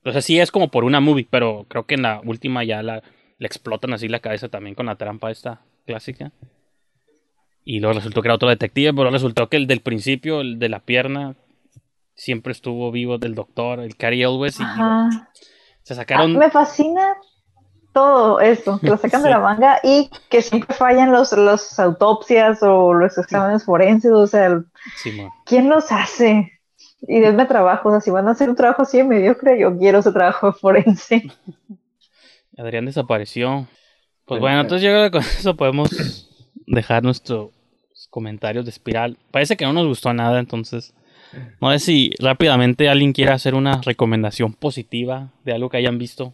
o sea, sí es como por una movie, pero creo que en la última ya la, le explotan así la cabeza también con la trampa esta clásica. Y luego resultó que era otro detective, pero resultó que el del principio, el de la pierna, siempre estuvo vivo del doctor, el Cary Elwes, y Ajá. se Ah, sacaron... me fascina todo esto, que lo sacan de la manga y que siempre fallan los, los autopsias o los exámenes forenses, o sea, el-. ¿quién los hace? Y denme trabajo, o sea, si van a hacer un trabajo así de mediocre, yo quiero ese trabajo forense. Adrián desapareció. Pues bueno, entonces yo creo que con eso podemos dejar nuestros comentarios de espiral. Parece que no nos gustó nada, entonces no sé si rápidamente alguien quiere hacer una recomendación positiva de algo que hayan visto.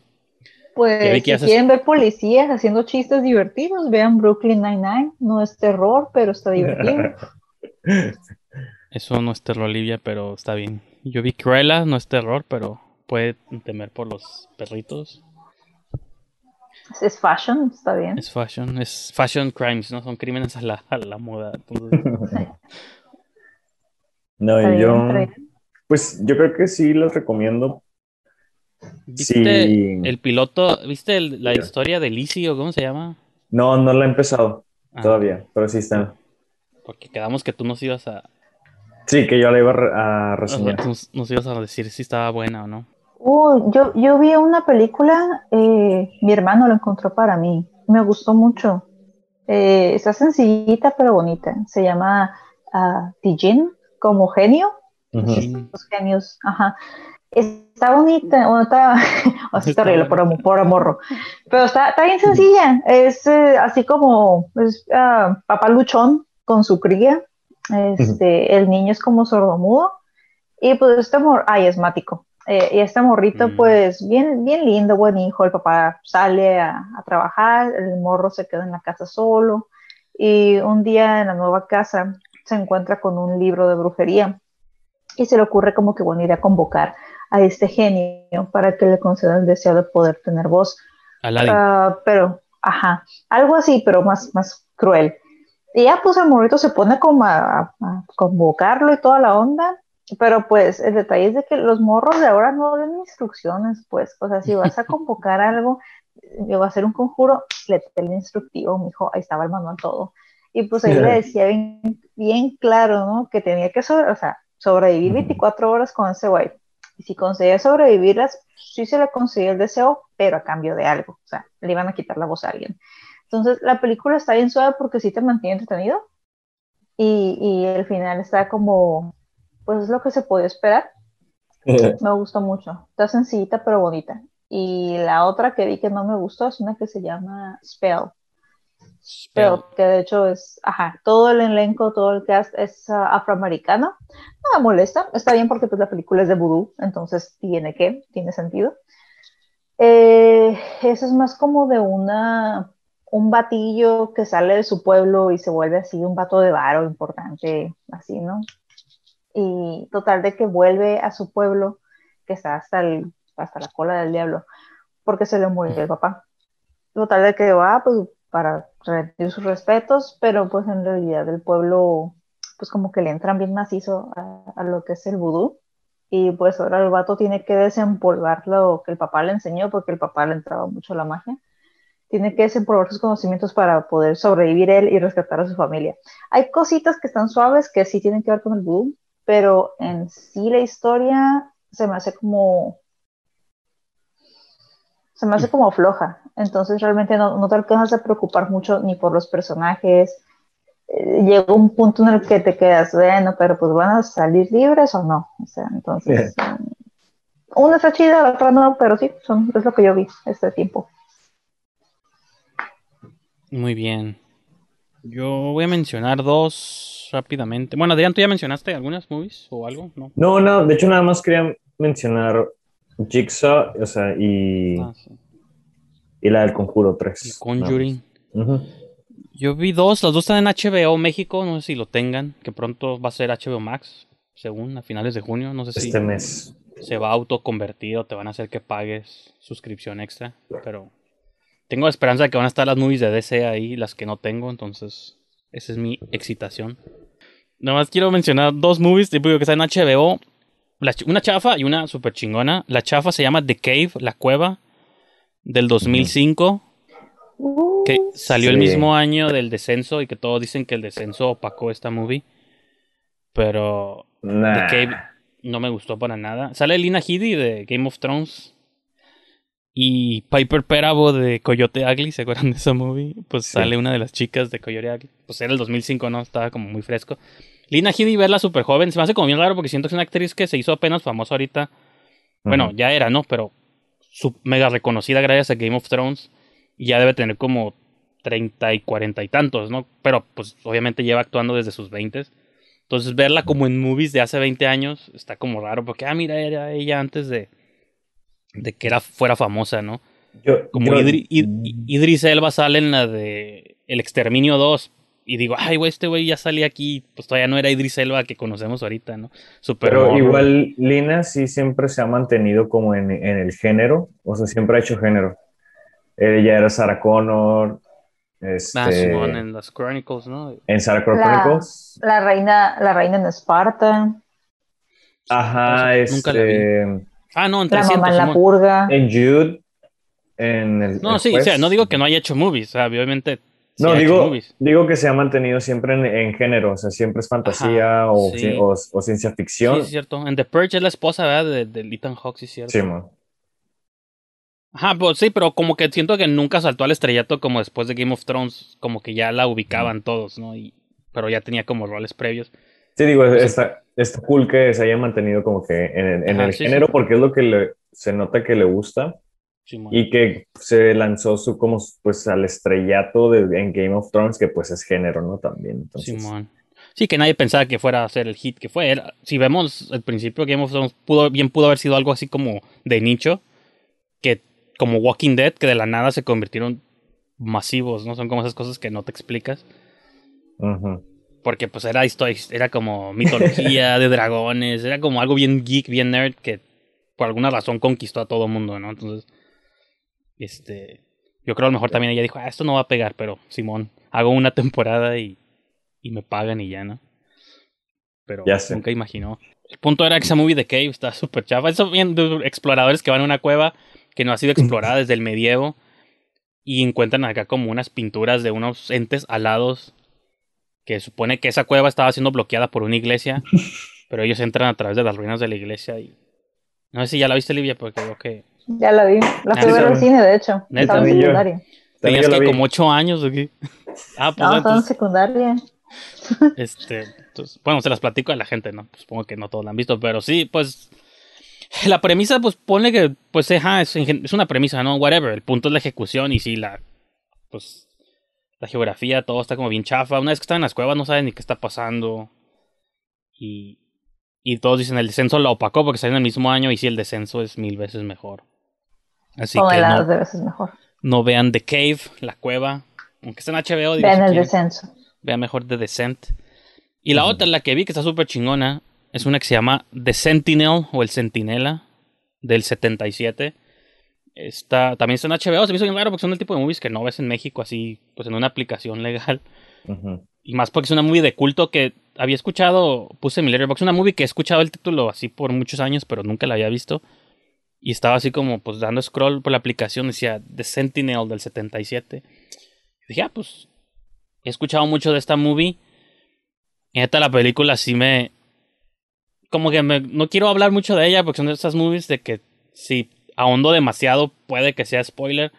Pues si haces- quieren ver policías haciendo chistes divertidos, vean Brooklyn Nine-Nine. No es terror, pero está divertido. Eso no es terror, Olivia, pero está bien. Yo vi Cruella, no es terror, pero puede temer por los perritos. Es- fashion, está bien. Es fashion, es fashion crimes, ¿no? Son crímenes a la, a la moda. Entonces, No, y yo, pues yo creo que sí los recomiendo. ¿Viste Sí. el piloto? ¿Viste el- la historia de Lizzie o cómo se llama? No, no la he empezado Ah, todavía, pero sí está. Porque quedamos que tú nos ibas a, Sí, que yo la iba a, re- a reseñar. nos, nos ibas a decir si estaba buena o no. Uh, yo, yo vi una película, eh, mi hermano la encontró para mí. Me gustó mucho. Eh, está sencillita pero bonita. Se llama Tijin, como genio. Ujú. Los genios, ajá. Está bonita, bueno, está, o sea, está horrible por, por amorro, pero está, está bien sencilla, es eh, así como es, ah, papá luchón con su cría, este, el niño es como sordomudo, y pues este amor, ay, asmático, eh, y este morrito Mm. pues bien, bien lindo, buen hijo, el papá sale a, a trabajar, el morro se queda en la casa solo, y un día en la nueva casa se encuentra con un libro de brujería, y se le ocurre como que buena idea convocar a este genio para que le conceda el deseo de poder tener voz. Ah, pero, ajá, algo así, pero más, más cruel. Y ya pues el morrito se pone como a, a convocarlo y toda la onda. Pero pues el detalle es de que los morros de ahora no den instrucciones, pues. O sea, si vas a convocar algo, yo voy a hacer un conjuro, le el instructivo, mi hijo, ahí estaba el manual todo. Y pues ahí le decía bien, bien claro, ¿no? Que tenía que sobre, o sea, sobrevivir 24 horas con ese güey. Y si conseguía sobrevivirlas, sí se le conseguía el deseo, pero a cambio de algo. O sea, le iban a quitar la voz a alguien. Entonces, la película está bien suave porque sí te mantiene entretenido. Y, y el final está como, pues es lo que se puede esperar. me gustó mucho. Está sencillita pero bonita. Y la otra que vi que no me gustó es una que se llama Spell. Spell, que de hecho es, ajá, todo el elenco, todo el cast es uh, afroamericano. No me molesta, está bien porque pues la película es de voodoo, entonces tiene que, tiene sentido. Eh, eso es más como de una, un batillo que sale de su pueblo y se vuelve así un vato de varo importante, así, ¿no? Y total de que vuelve a su pueblo, que está hasta el hasta la cola del diablo, porque se le murió el papá. Total de que va, pues, para rendir sus respetos, pero pues en realidad el pueblo, pues como que le entran bien macizo a, lo que es el vudú. Y pues ahora el vato tiene que desempolvar lo que el papá le enseñó, porque el papá le entraba mucho la magia. Tiene que desempolvar sus conocimientos para poder sobrevivir él y rescatar a su familia. Hay cositas que están suaves que sí tienen que ver con el vudú, pero en sí la historia se me hace como se me hace como floja. Entonces realmente no, no te alcanzas a preocupar mucho ni por los personajes. Eh, llega un punto en el que te quedas, bueno, pero pues van a salir libres o no. O sea, entonces, um, una está chida, la otra no, pero sí, son, es lo que yo vi este tiempo. Muy bien. Yo voy a mencionar dos rápidamente. Bueno, Adrián, ¿tú ya mencionaste algunas movies o algo? No, no, no de hecho nada más quería mencionar Jigsaw, o sea, y, ah, y la del Conjuro 3. Conjuring. Yo vi dos, las dos están en HBO México, no sé si lo tengan, que pronto va a ser HBO Max, según a finales de junio, no sé este si este mes. se va a autoconvertir o te van a hacer que pagues suscripción extra, pero tengo esperanza de que van a estar las movies de DC ahí, las que no tengo, entonces esa es mi excitación. Nada más quiero mencionar dos movies, tipo que están en HBO una chafa y una super chingona. La chafa se llama The Cave, la cueva, del 2005. que salió el mismo año del descenso y que todos dicen que el descenso opacó esta movie. Pero The Cave no me gustó para nada. Sale Lina Headey de Game of Thrones. Y Piper Perabo de Coyote Ugly, ¿se acuerdan de esa movie? Pues sale una de las chicas de Coyote Ugly. Pues era el 2005, ¿no? Estaba como muy fresco. Lina Headey verla súper joven, se me hace como bien raro porque siento que es una actriz que se hizo apenas famosa ahorita. Bueno, ya era, ¿no? Pero su, mega reconocida gracias a Game of Thrones. Y ya debe tener como 30 y 40 y tantos, ¿no? Pero pues obviamente lleva actuando desde sus 20. Entonces verla como en movies de hace 20 años está como raro porque, ah, mira, era ella antes de, de que era, fuera famosa, ¿no? como Idris Elba sale en la de El Exterminio 2, y digo, ay, güey, este güey ya salía aquí, pues todavía no era Idris Elba que conocemos ahorita, ¿no? Super Pero igual Lina sí siempre se ha mantenido como en, el género, o sea, siempre ha hecho género. Ella era Sarah Connor. Este, ah, en las Chronicles, ¿no? En Sarah Chronicles. La, reina, la reina en Esparta. Ajá, este, Nunca la vi. Ah, no, en La mamá en la purga. En Jude. En el, no, sí, o sea, no digo que no haya hecho movies, o sea, obviamente no, digo, digo que se ha mantenido siempre en, género, o sea, siempre es fantasía o, o, ciencia ficción. Sí, es cierto. En The Purge es la esposa, ¿verdad? De, de Ethan Hawke, sí, es cierto. Sí, man. Ajá, pues sí, pero como que siento que nunca saltó al estrellato como después de Game of Thrones, como que ya la ubicaban todos, ¿no? Y, pero ya tenía como roles previos. Sí, digo, está, está cool que se haya mantenido como que en, en el género porque es lo que le, se nota que le gusta y que se lanzó su como pues al estrellato de, en Game of Thrones, que pues es género, ¿no? También. Entonces... Sí, que nadie pensaba que fuera a ser el hit que fue. si vemos el principio, Game of Thrones pudo, bien pudo haber sido algo así como de nicho, que como Walking Dead, que de la nada se convirtieron masivos, ¿no? Son como esas cosas que no te explicas. Porque pues era historia, era como mitología de dragones, era como algo bien geek, bien nerd, que por alguna razón conquistó a todo el mundo, ¿no? Entonces, este, yo creo a lo mejor también ella dijo, ah, esto no va a pegar, pero Simón, hago una temporada y y me pagan y ya, ¿no? Pero Ya nunca imaginó. El punto era que esa movie de Cave está súper chafa. Eso bien de exploradores que van a una cueva que no ha sido explorada desde el medievo y encuentran acá como unas pinturas de unos entes alados que supone que esa cueva estaba siendo bloqueada por una iglesia, pero ellos entran a través de las ruinas de la iglesia y no sé si ya la viste Livia porque creo que Ya la vi. La fui ver al cine, de hecho. ¿Neta? Estaba en secundaria. Tenías que como ocho años o qué? Ah, pues No, estaba en secundaria. este, entonces, bueno, se las platico a la gente, ¿no? Supongo que no todos la han visto, pero sí, pues la premisa, pues pone que, pues, ajá, es, es una premisa, ¿no? Whatever. El punto es la ejecución y sí, la, pues, la geografía, todo está como bien chafa. Una vez que están en las cuevas no saben ni qué está pasando. Y, y todos dicen el descenso lo opacó porque está en el mismo año y sí, el descenso es mil veces mejor. Así que no, de veces mejor. no vean The Cave, la cueva. Aunque está en HBO, digo, Vean si el quieren, descenso. vean mejor The Descent. Y la otra, la que vi que está súper chingona, es una que se llama The Sentinel o El Centinela del 77. Está, también está en HBO, se me hizo bien raro porque son el tipo de movies que no ves en México así, pues en una aplicación legal. Ujú. Y más porque es una movie de culto que había escuchado, puse en mi Letterboxd, una movie que he escuchado el título así por muchos años, pero nunca la había visto. Y estaba así como, pues dando scroll por la aplicación, decía The Sentinel del 77. Y dije, ah, pues he escuchado mucho de esta movie. Y neta, la película sí me. Como que me, no quiero hablar mucho de ella porque son de esas movies de que si ahondo demasiado puede que sea spoiler.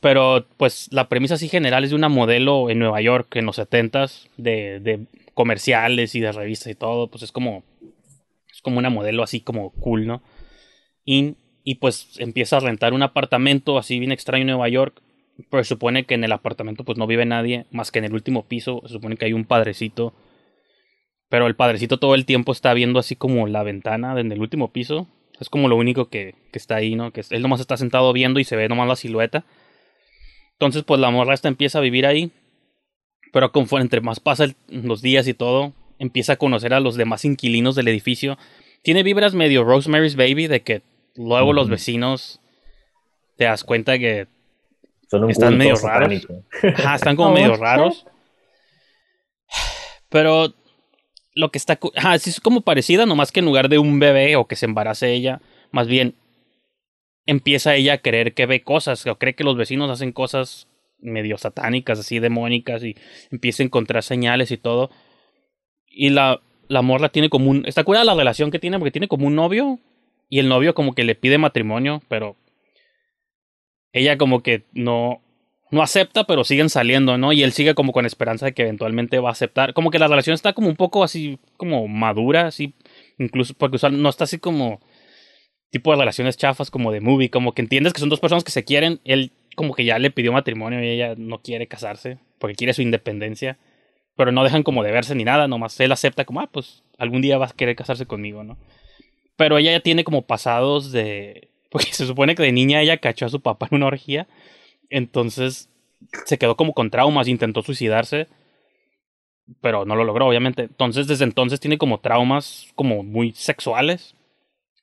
Pero pues la premisa así general es de una modelo en Nueva York en los 70s de, de comerciales y de revistas y todo. Pues es como. Es como una modelo así como cool, ¿no? Y, y pues empieza a rentar un apartamento así bien extraño en Nueva York. Pero se supone que en el apartamento pues no vive nadie más que en el último piso. Se supone que hay un padrecito. Pero el padrecito todo el tiempo está viendo así como la ventana en el último piso. Es como lo único que, que está ahí, ¿no? Que él nomás está sentado viendo y se ve nomás la silueta. Entonces, pues la morra esta empieza a vivir ahí. Pero conforme entre más pasan los días y todo, empieza a conocer a los demás inquilinos del edificio. Tiene vibras medio Rosemary's Baby de que luego los vecinos te das cuenta que Son un Están medio raros. satánico. ajá, están como medio raros. Pero lo que está... Ajá, es como parecida, nomás que en lugar de un bebé o que se embarace ella, más bien empieza ella a creer que ve cosas, o cree que los vecinos hacen cosas medio satánicas, así demónicas, y empieza a encontrar señales y todo. Y la, la morra tiene como un... Está curada la relación que tiene porque tiene como un novio, y el novio como que le pide matrimonio, pero ella como que no no acepta, pero siguen saliendo, ¿no? Y él sigue como con esperanza de que eventualmente va a aceptar. Como que la relación está como un poco así, como madura, así, incluso, porque usual no está así como tipo de relaciones chafas como de movie, como que entiendes que son dos personas que se quieren, él como que ya le pidió matrimonio y ella no quiere casarse, porque quiere su independencia, pero no dejan como de verse ni nada, nomás él acepta como, ah, pues algún día vas a querer casarse conmigo, ¿no? Pero ella ya tiene como pasados de... Porque se supone que de niña ella cachó a su papá en una orgía. Entonces se quedó como con traumas, intentó suicidarse, pero no lo logró, obviamente. Entonces desde entonces tiene como traumas como muy sexuales.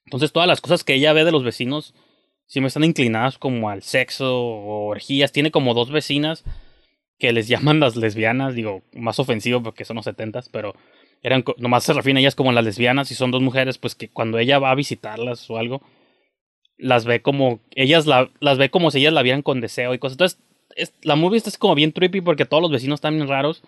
Entonces todas las cosas que ella ve de los vecinos siempre están inclinadas como al sexo o orgías. Tiene como dos vecinas que les llaman las lesbianas, digo, más ofensivo porque son los setentas, pero eran nomás se refieren ellas como las lesbianas y son dos mujeres pues que cuando ella va a visitarlas o algo las ve como ellas la, las ve como si ellas la vieran con deseo y cosas. Entonces, es- la movie esta es como bien trippy porque todos los vecinos están bien raros.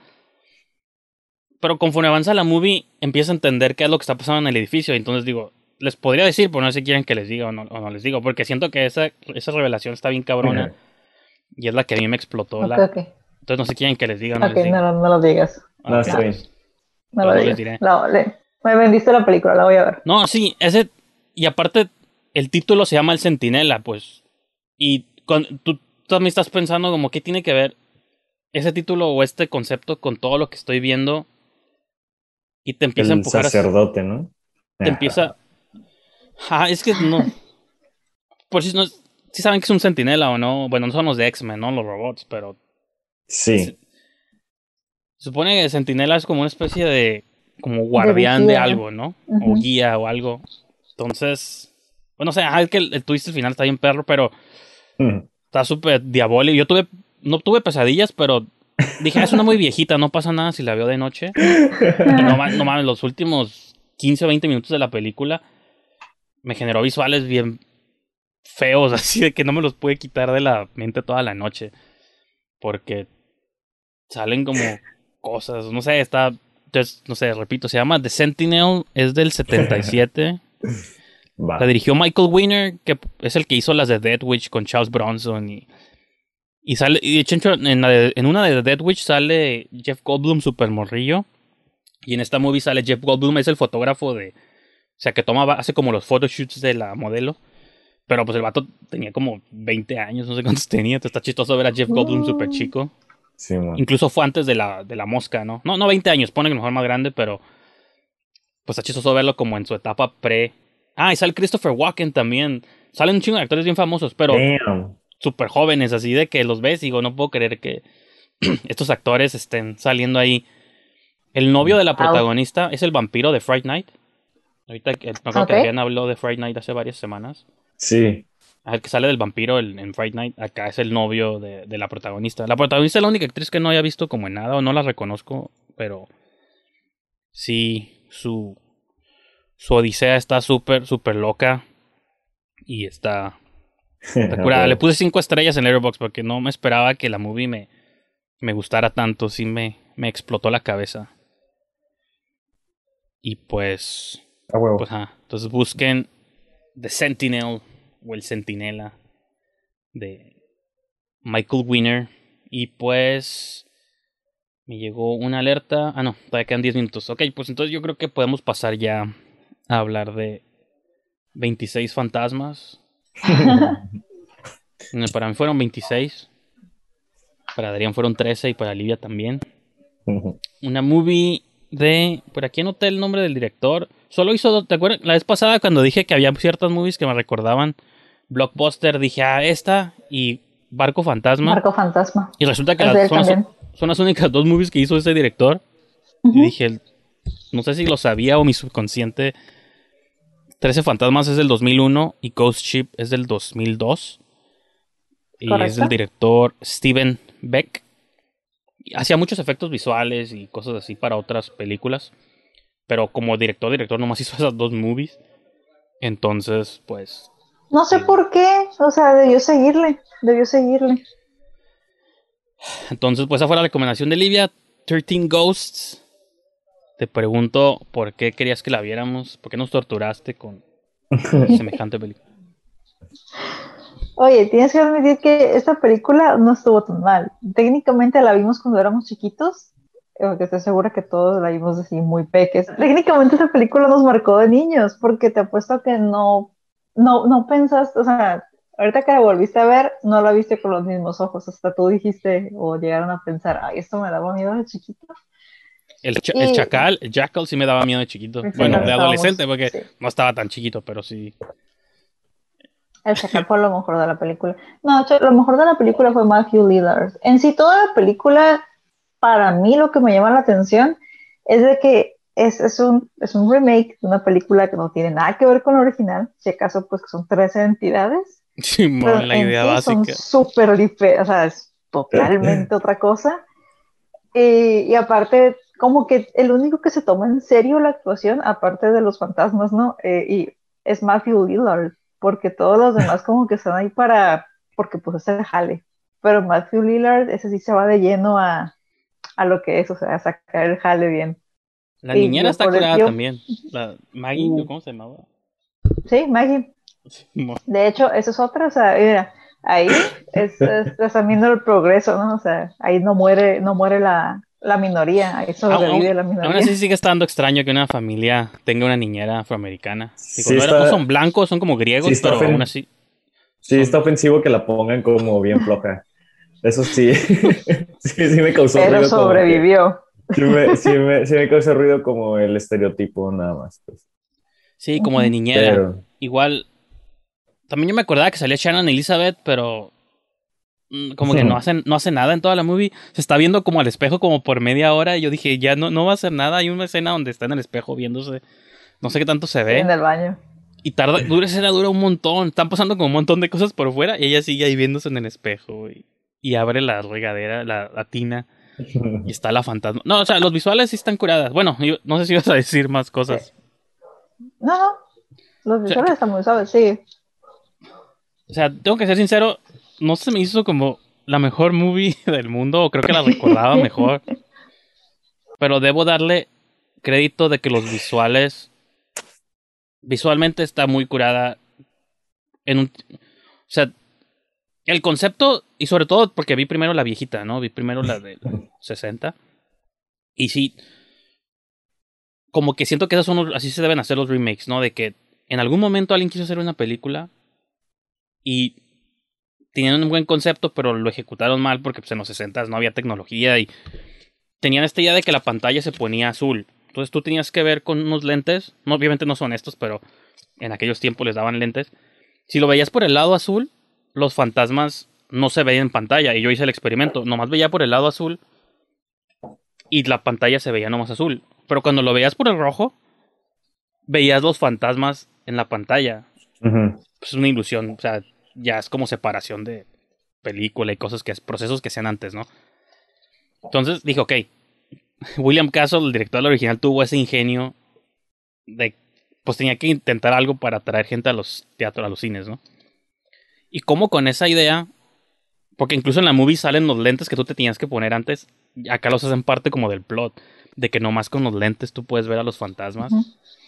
Pero conforme avanza la movie, empieza a entender qué es lo que está pasando en el edificio. Y entonces digo, les podría decir, pero no sé si quieren que les diga o no, o no les digo. Porque siento que esa, esa revelación está bien cabrona. Y es la que a mí me explotó. Ok, la- ok. Entonces no sé si quieren que les diga o no Ok, les diga. no, lo- no lo digas. No, está bien. No No lo digas. le- me vendiste la película, la voy a ver. No, sí, ese. Y aparte, el título se llama El Centinela, pues. Y con- tú también estás pensando, como, ¿qué tiene que ver ese título o este concepto con todo lo que estoy viendo? Y te empieza a empujar. sacerdote, ¿no? te empieza. Ah, es que no. Por si no. Si saben que es un centinela o no. Bueno, no son los de X-Men, ¿no? Los robots, pero. Sí. Se supone que Centinela es como una especie de. como guardián de, algo, ¿no? O guía o algo. Entonces. Bueno, o sea, es que el, el twist al final está bien perro, pero Mm. está súper diabólico. Yo tuve. No tuve pesadillas, pero dije, "Ah, es una muy viejita, no pasa nada si la veo de noche. No, no mames, los últimos 15 o 20 minutos de la película me generó visuales bien feos, así de que no me los pude quitar de la mente toda la noche. Porque salen como cosas, no sé, está, entonces, no sé, repito, se llama The Sentinel, es del 77. Va. La dirigió Michael Winner, que es el que hizo las de Dead Witch con Charles Bronson. Y, y sale, y de hecho, en, la de- en una de Dead Witch sale Jeff Goldblum super morrillo. Y en esta movie sale Jeff Goldblum, es el fotógrafo de. O sea, que toma, hace como los photoshoots de la modelo. Pero pues el vato tenía como 20 años, no sé cuántos tenía. Entonces está chistoso ver a Jeff Goldblum super chico. Sí, man. Incluso fue antes de la, de la mosca, ¿no? No, no 20 años, pone que a lo mejor más grande, pero. Pues está chistoso verlo como en su etapa pre. Ah, y sale Christopher Walken también. Salen un chingo de actores bien famosos, pero súper jóvenes, así de que los ves y digo, no puedo creer que estos actores estén saliendo ahí. El novio de la protagonista es el vampiro de Fright Night. Ahorita que- no creo que Adrián habló de Fright Night hace varias semanas. Sí. El que sale del vampiro en, en Fright Night, acá es el novio de, de la protagonista. La protagonista es la única actriz que no había visto como en nada o no la reconozco, pero sí, su, su odisea está súper, súper loca y está, está curada. Le puse cinco estrellas en Letterboxd porque no me esperaba que la movie me, me gustara tanto, sí me, me explotó la cabeza. Y pues A huevo. pues. Entonces busquen The Sentinel o el Centinela de Michael Winner. Y pues me llegó una alerta. Ah, no, todavía quedan 10 minutos. Ok, pues entonces yo creo que podemos pasar ya a hablar de 26 fantasmas. Para mí fueron 26. Para Adrián fueron 13 y para Livia también una movie de. Por aquí anoté el nombre del director. Solo hizo. dos- ¿Te acuerdas? La vez pasada, cuando dije que había ciertas movies que me recordaban Blockbuster, dije, ah, esta y Barco Fantasma. Marco Fantasma. Y resulta que las, son, las, son las únicas dos movies que hizo ese director. Y dije, no sé si lo sabía o mi subconsciente. 13 Fantasmas es del 2001 y Ghost Ship es del 2002. Y es del director Steven Beck. Hacía muchos efectos visuales y cosas así para otras películas. Pero como director, director nomás hizo esas dos movies. Entonces, pues... No sé por qué, o sea, debió seguirle, debió seguirle. Entonces, pues esa fue la recomendación de Livia. 13 Ghosts. Te pregunto por qué querías que la viéramos. ¿Por qué nos torturaste con semejante película? Oye, tienes que admitir que esta película no estuvo tan mal. Técnicamente la vimos cuando éramos chiquitos, eh, porque estoy segura que todos la vimos así muy peques. Técnicamente esa película nos marcó de niños, porque te apuesto que no, no, no pensaste, o sea, ahorita que la volviste a ver, no la viste con los mismos ojos, hasta tú dijiste o llegaron a pensar, ay, esto me daba miedo de chiquito. El, cha- el chacal, el jackal sí me daba miedo de chiquito. Sí, Bueno, no, de adolescente, porque sí. no estaba tan chiquito, pero sí. El chacal fue lo mejor de la película. No, lo mejor de la película fue Matthew Lillard. En sí, toda la película, para mí lo que me llama la atención es de que es, es un, es un remake de una película que no tiene nada que ver con la original. Si acaso, pues que son tres entidades. Pero la en idea sí son básica. súper diferentes, o sea, es totalmente otra cosa. Y, y aparte, como que el único que se toma en serio la actuación, aparte de los fantasmas, ¿no? Eh, y es Matthew Lillard, porque todos los demás como que están ahí para, porque pues es el jale. Pero Matthew Lillard, ese sí se va de lleno a, a lo que es, o sea, a sacar el jale bien. La y niñera está curada tío- también. La Maggie. ¿cómo se llamaba? Sí, Maggie. De hecho, eso es otra, o sea, mira, ahí es, es, estás viendo el progreso, ¿no? O sea, ahí no muere, no muere la, la minoría, ahí sobrevive la Aún minoría. así sigue estando extraño que una familia tenga una niñera afroamericana. Digo, Sí no, está- no son blancos, son como griegos, Sí está pero aún así. Sí, está ofensivo que la pongan como bien floja. Eso sí. sí, sí me causó Pero ruido. que- sobrevivió. sí, me, sí, me, sí me causó ruido como el estereotipo nada más. pues. Sí, como de niñera. Pero Igual. También yo me acordaba que salía Shannon Elizabeth, pero. Mm, Como que no hace, no hace nada en toda la movie. Se está viendo como al espejo como por media hora. Y yo dije, ya no, no va a hacer nada. Hay una escena donde está en el espejo viéndose. No sé qué tanto se ve. En el baño. Y tarda, dura escena dura un montón. Están pasando como un montón de cosas por fuera. Y ella sigue ahí viéndose en el espejo. Y, y abre la regadera, la, la tina. Y está la fantasma. No, o sea, los visuales sí están curadas. Bueno, yo- no sé si ibas a decir más cosas. No, no. Los visuales están muy suaves, sí. O sea, tengo que ser sincero, no se me hizo como la mejor movie del mundo, o creo que la recordaba mejor. Pero debo darle crédito de que los visuales. Visualmente está muy curada. En un. O sea, el concepto, y sobre todo porque vi primero la viejita, ¿no? Vi primero la de 60. Y sí. Como que siento que esos son así se deben hacer los remakes, ¿no? De que en algún momento alguien quiso hacer una película y tenían un buen concepto, pero lo ejecutaron mal porque pues, en los 60 no había tecnología y tenían esta idea de que la pantalla se ponía azul. Entonces tú tenías que ver con unos lentes, no, obviamente no son estos, pero en aquellos tiempos les daban lentes. Si lo veías por el lado azul, los fantasmas no se veían en pantalla y yo hice el experimento, nomás veía por el lado azul y la pantalla se veía nomás azul. Pero cuando lo veías por el rojo, veías los fantasmas en la pantalla es una ilusión, o sea, ya es como separación de película y cosas que procesos que sean antes, ¿no? Entonces dije, ok, William Castle, el director del original, tuvo ese ingenio de, pues tenía que intentar algo para atraer gente a los teatros, a los cines, ¿no? Y como con esa idea, porque incluso en la movie salen los lentes que tú te tenías que poner antes, y acá los hacen parte como del plot, de que nomás con los lentes tú puedes ver a los fantasmas.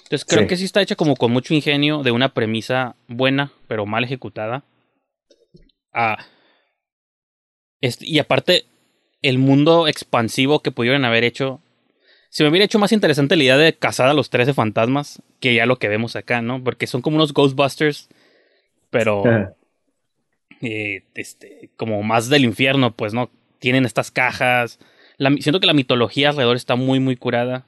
Entonces creo Sí. que sí está hecha como con mucho ingenio de una premisa buena, pero mal ejecutada. Ah, este, y aparte, el mundo expansivo que pudieron haber hecho. Se me hubiera hecho más interesante la idea de cazar a los 13 fantasmas que ya lo que vemos acá, ¿no? Porque son como unos Ghostbusters, pero eh, este, como más del infierno, pues, ¿no? Tienen estas cajas. La, siento que la mitología alrededor está muy, muy curada.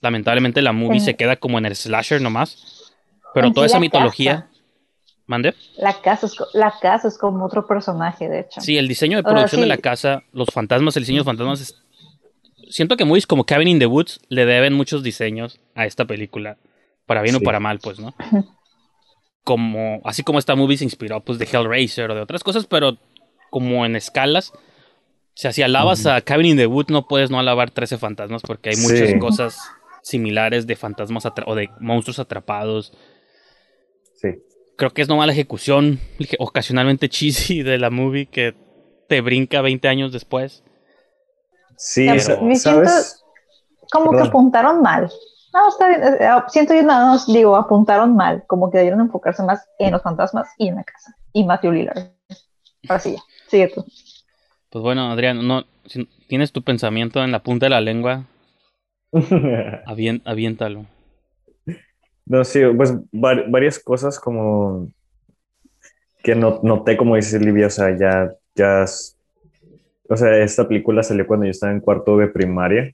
Lamentablemente la movie se queda como en el slasher nomás. Pero En toda esa mitología. casa. ¿Mande? La casa, es, la casa es como otro personaje, de hecho. Sí, el diseño de O sea, producción de la casa, los fantasmas, el diseño de los fantasmas. es- Siento que movies como Cabin in the Woods le deben muchos diseños a esta película. Para bien o para mal, pues, ¿no? Como, así como esta movie se inspiró, pues, de Hellraiser o de otras cosas, pero como en escalas. O sea, si alabas a Cabin in the Woods, no puedes no alabar 13 fantasmas porque hay muchas Sí. cosas similares de fantasmas o de monstruos atrapados. Sí. Creo que es nomás la ejecución ocasionalmente cheesy de la movie que te brinca 20 años después. Sí, Pero- sa- Me siento- ¿sabes? Como que apuntaron mal. No, está bien. eh, eh, Siento yo nada más, digo, apuntaron mal. Como que debieron enfocarse más en los fantasmas y en la casa. Y Matthew Lillard. Ahora sí, ya. Sigue tú. Pues bueno, Adrián, no, si tienes tu pensamiento en la punta de la lengua, avien- aviéntalo. No, sí, pues var- varias cosas como que no, noté, como dice Livia, o sea, ya, ya, o sea, esta película salió cuando yo estaba en cuarto de primaria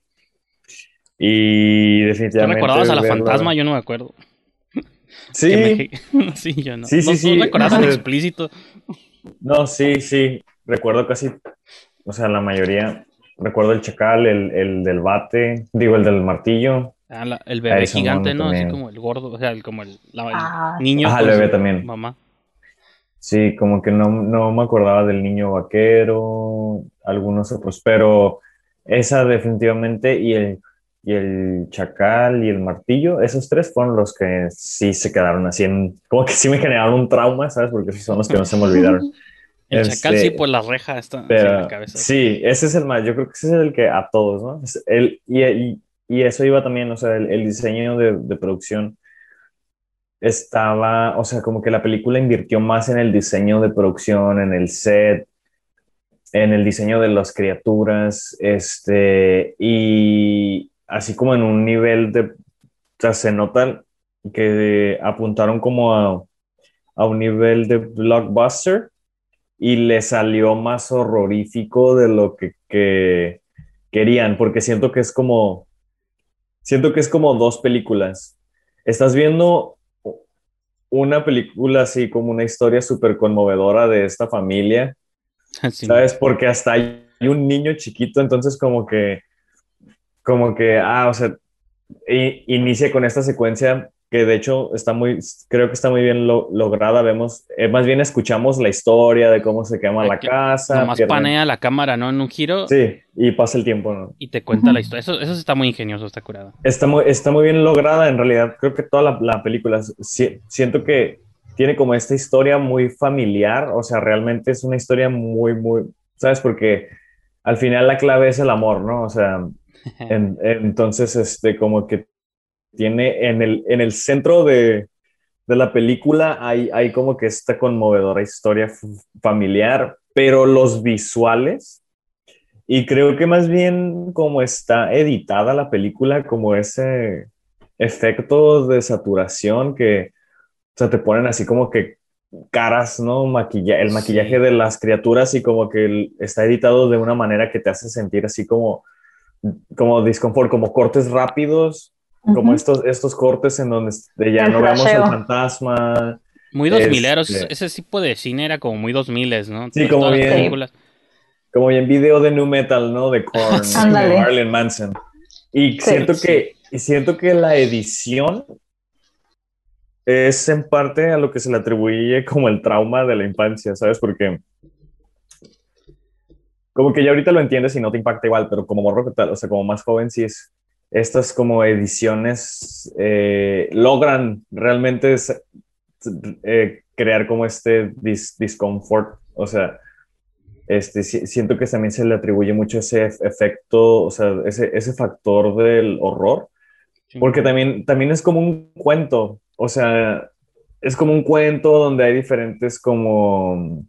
y ¿Tú definitivamente recordabas a la verla- fantasma? Yo no me acuerdo. Sí, me- sí, yo no. Sí, sí, no, sí. no recordabas tan Ajá. explícito. no, sí, sí, recuerdo casi, o sea, la mayoría, recuerdo el chacal, el, el del bate, digo, el del martillo, Ah, la- el bebé gigante, ¿no? Así también. como el gordo, o sea, el- como el, la- el Ah. niño. Con el bebé su también. Mamá. Sí, como que no, no me acordaba del niño vaquero, algunos otros, pero esa definitivamente y el, y el chacal y el martillo, esos tres fueron los que sí se quedaron así en, como que sí me generaron un trauma, ¿sabes? Porque esos son los que no se me olvidaron. El Este, chacal sí, pues la reja está así en la cabeza. sí, ese es el más, yo creo que ese es el que a todos, ¿no? Es el, y, y, y eso iba también, o sea, el, diseño de, producción estaba, o sea, como que la película invirtió más en el diseño de producción, en el set, en el diseño de las criaturas, este, y así como en un nivel de, o sea, se nota que apuntaron como a, a un nivel de blockbuster y le salió más horrorífico de lo que querían, porque siento que es como, siento que es como dos películas. Estás viendo una película así como una historia súper conmovedora de esta familia, Sí. ¿sabes? Porque hasta hay un niño chiquito, entonces como que, como que, ah, o sea, inicia con esta secuencia que de hecho está muy, creo que está muy bien lograda. Vemos, eh, más bien escuchamos la historia de cómo se quema la casa. Nomás panea la cámara, ¿no? En un giro. Sí, y pasa el tiempo, ¿no? Y te cuenta la historia. Eso, eso está muy ingenioso, está curado. Está muy, está muy bien lograda, en realidad. Creo que toda la, la película, siento que tiene como esta historia muy familiar. O sea, realmente es una historia muy, muy, ¿sabes? Porque al final la clave es el amor, ¿no? O sea, entonces, este, como que tiene en el, en el centro de, de la película hay, hay como que esta conmovedora historia familiar, pero los visuales, y creo que más bien como está editada la película, como ese efecto de saturación que, o sea, te ponen así como que caras, ¿no? Maquilla el maquillaje de las criaturas y como que está editado de una manera que te hace sentir así como, como disconfort, como cortes rápidos como estos, estos cortes en donde ya no vemos el fantasma. Muy dos mileros, este ese tipo de cine era como muy dos miles, ¿no? Sí, como bien, como bien video de New Metal, ¿no? De Korn, de Marlon Manson. Y siento que, siento que la edición es en parte a lo que se le atribuye como el trauma de la infancia, ¿sabes? Porque como que ya ahorita lo entiendes y no te impacta igual, pero como morro, o sea, como más joven sí es, estas como ediciones eh, logran realmente eh, crear como este discomfort, o sea, este, siento que también se le atribuye mucho ese efecto, o sea, ese, ese factor del horror, porque también, también es como un cuento, o sea, es como un cuento donde hay diferentes como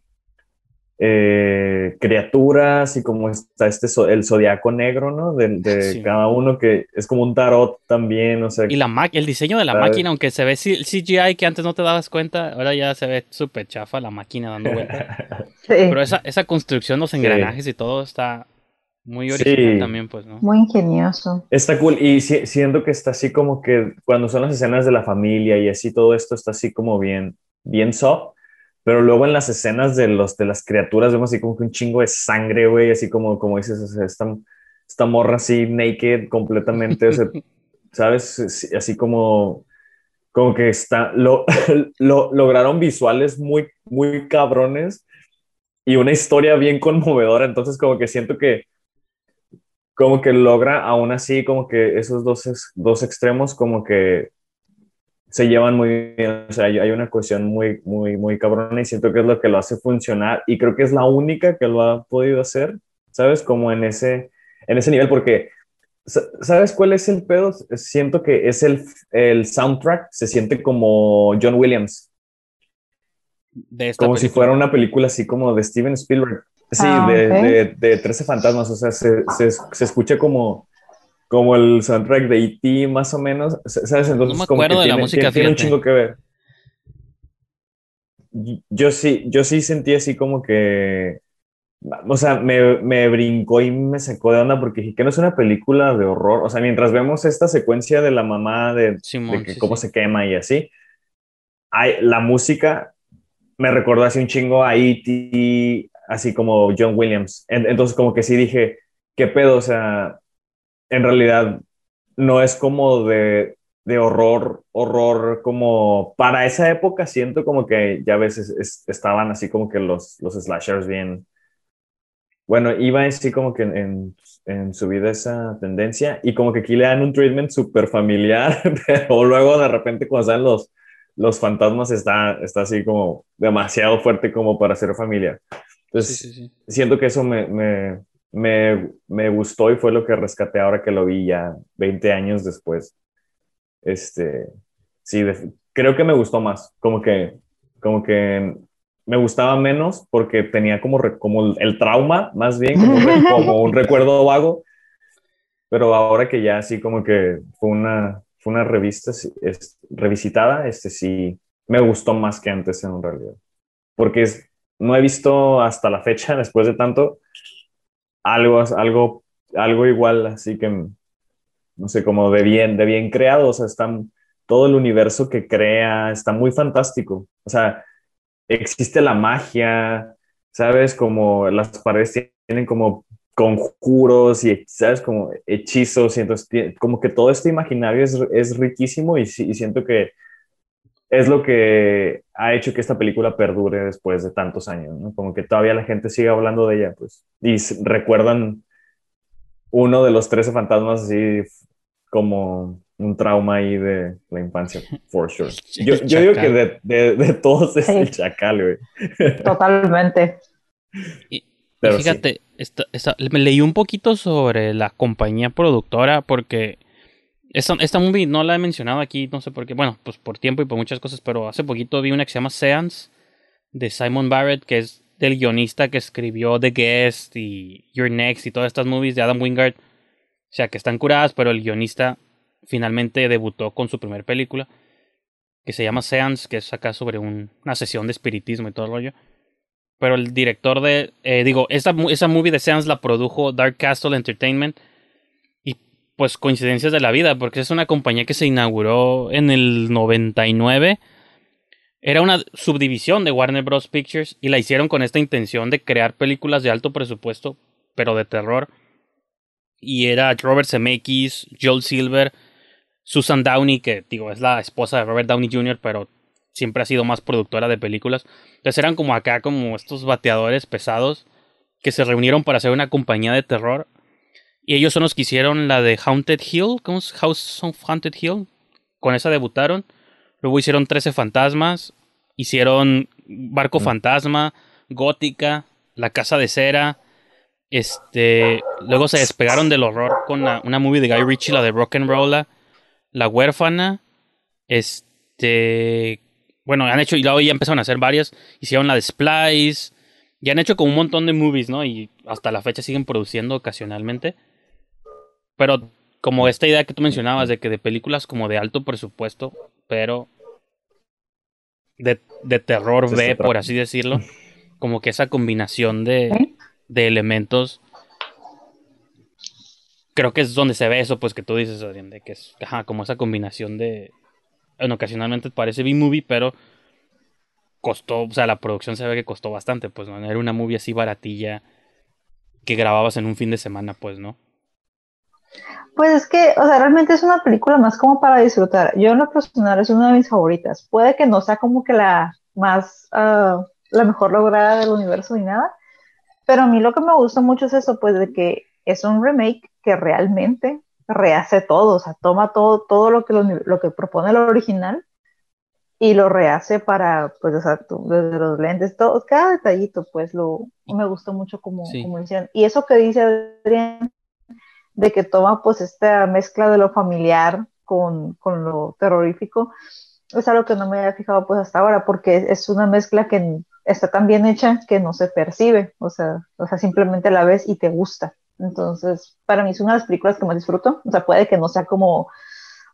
eh, criaturas y como está este el zodiaco negro, ¿no? De, cada uno que es como un tarot también, o sea. Y la el diseño de la máquina, aunque se ve CGI que antes no te dabas cuenta, ahora ya se ve súper chafa la máquina dando vueltas. Pero esa, esa construcción, los engranajes y todo está muy original también, pues, ¿no? Muy ingenioso. Está cool y siento que está así como que cuando son las escenas de la familia y así todo esto está así como bien, bien soft pero luego en las escenas de, los, de las criaturas vemos así como que un chingo de sangre, güey, así como, como dices, esta, esta morra así naked completamente, ¿sabes? Así como, como que está, lo, lo, lograron visuales muy, muy cabrones y una historia bien conmovedora, entonces como que siento que como que logra aún así como que esos dos, dos extremos como que se llevan muy bien, o sea, hay, una cuestión muy, muy, muy cabrona y siento que es lo que lo hace funcionar y creo que es la única que lo ha podido hacer, ¿sabes? Como en ese, en ese nivel, porque, ¿sabes cuál es el pedo? Siento que es el, el soundtrack, se siente como John Williams. De como si fuera una película así como de Steven Spielberg. Sí, ah, de, de, de, 13 fantasmas, o sea, se, se, se escucha como como el soundtrack de E.T. más o menos, ¿sabes? Entonces, no me acuerdo como de la música, tiene, un chingo que ver. Yo sí, yo sí sentí así como que, o sea, me, me brincó y me sacó de onda porque dije que no es una película de horror, o sea, mientras vemos esta secuencia de la mamá de, cómo se quema y así, hay, la música me recordó así un chingo a E.T., así como John Williams. Entonces como que sí dije, ¿qué pedo? O sea, en realidad no es como de, de horror, horror como para esa época siento como que ya a veces estaban así como que los, los slashers bien, bueno, iba así como que en, en, su vida esa tendencia y como que aquí le dan un treatment súper familiar, pero luego de repente cuando salen los, los fantasmas está, está así como demasiado fuerte como para ser familiar. Entonces, siento que eso me, me, me, me, gustó y fue lo que rescaté ahora que lo vi ya 20 años después. Este, sí, creo que me gustó más, como que, como que me gustaba menos porque tenía como, como el trauma, más bien, como, un recuerdo vago, pero ahora que ya así como que fue una, fue una revista es, revisitada, este sí, me gustó más que antes en realidad, porque es, no he visto hasta la fecha, después de tanto, algo, algo, algo igual, así que, no sé, como de bien, de bien creado, o sea, están, todo el universo que crea está muy fantástico, o sea, existe la magia, ¿sabes? Como las paredes tienen como, conjuros y, ¿sabes? Como hechizos y entonces como que todo este imaginario es, es riquísimo y, y siento que es lo que ha hecho que esta película perdure después de tantos años, ¿no? Como que todavía la gente sigue hablando de ella, pues, y recuerdan uno de los 13 fantasmas así como un trauma ahí de la infancia, for sure. Yo, digo que de, de, todos es el chacal, güey. Totalmente. Y, fíjate, me leí un poquito sobre la compañía productora porque esta, esta movie no la he mencionado aquí, no sé por qué. Bueno, pues por tiempo y por muchas cosas, pero hace poquito vi una que se llama Seance de Simon Barrett, que es del guionista que escribió The Guest y Your Next y todas estas movies de Adam Wingard. O sea, que están curadas, pero el guionista finalmente debutó con su primer película, que se llama Seance, que es acá sobre una sesión de espiritismo y todo el rollo. Pero el director de. Eh, digo, esa, esa movie de Seance la produjo Dark Castle Entertainment pues coincidencias de la vida, porque es una compañía que se inauguró en el 99. Era una subdivisión de Warner Bros. Pictures y la hicieron con esta intención de crear películas de alto presupuesto, pero de terror. Y era Robert Zemeckis, Joel Silver, Susan Downey, que digo, es la esposa de Robert Downey Jr., pero siempre ha sido más productora de películas. Entonces eran como acá, como estos bateadores pesados que se reunieron para hacer una compañía de terror y ellos son los que hicieron la de Haunted Hill. ¿Cómo es? House of Haunted Hill. Con esa debutaron. Luego hicieron 13 fantasmas. Hicieron Barco mm. Fantasma, Gótica, La Casa de Cera. Este. Luego se despegaron del horror con una movie de Guy Ritchie, la de Rock'n'Rolla. La Huérfana. Este. Bueno, han hecho. Y luego ya empezaron a hacer varias. Hicieron la de Splice. Ya han hecho como un montón de movies, ¿no? Y hasta la fecha siguen produciendo ocasionalmente. Pero como esta idea que tú mencionabas de que de películas como de alto presupuesto, pero de, de terror B, por así decirlo, como que esa combinación de, de elementos, creo que es donde se ve eso, pues que tú dices, de que es como esa combinación de, bueno, ocasionalmente parece B-movie, pero costó, o sea, la producción se ve que costó bastante, pues no era una movie así baratilla que grababas en un fin de semana, pues, ¿no? Pues es que, o sea, realmente es una película más como para disfrutar. Yo en lo personal es una de mis favoritas. Puede que no sea como que la más, ah, la mejor lograda del universo ni nada, pero a mí lo que me gusta mucho es eso, pues de que es un remake que realmente rehace todo, o sea, toma todo, todo lo que, lo, que propone el original y lo rehace para, pues, o sea, desde los lentes, todo, cada detallito, pues, lo, me gustó mucho como, como decían. Y eso que dice Adrián de que toma pues esta mezcla de lo familiar con, con, lo terrorífico, es algo que no me había fijado pues hasta ahora, porque es una mezcla que está tan bien hecha que no se percibe, o sea, o sea, simplemente la ves y te gusta. Entonces, para mí es una de las películas que más disfruto, o sea, puede que no sea como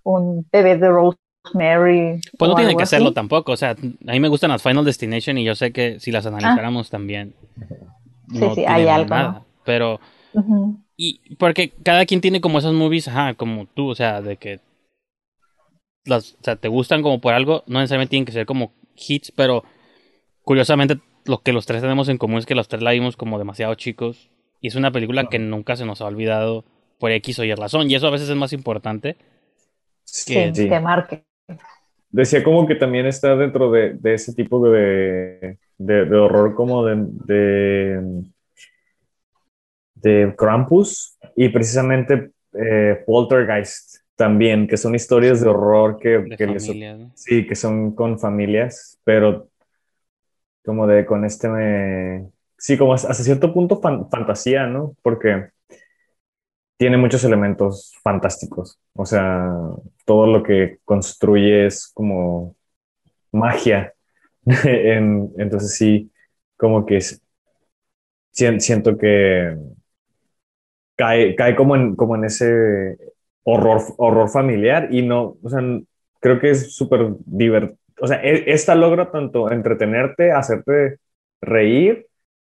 un bebé de Rosemary. Pues no tiene que hacerlo tampoco, o sea, a mí me gustan las Final Destination y yo sé que si las analizáramos también. sí, sí, hay algo. Pero y porque cada quien tiene como esas movies, ajá, como tú, o sea, de que las, o sea, te gustan como por algo, no necesariamente tienen que ser como hits, pero curiosamente lo que los tres tenemos en común es que los tres la vimos como demasiado chicos y es una película que nunca se nos ha olvidado por X o Y razón y eso a veces es más importante que, que marque. Decía como que también está dentro de, de ese tipo de, de, de horror como de de Krampus y precisamente eh, Poltergeist también, que son historias de horror que, sí, que son con familias, pero como de con este, me, sí, como hasta cierto punto fantasía, ¿no? Porque tiene muchos elementos fantásticos, o sea, todo lo que construye es como magia, entonces sí, como que siento que cae, cae como, en, como en ese horror, horror familiar y no, o sea, creo que es súper divertido. O sea, e, esta logra tanto entretenerte, hacerte reír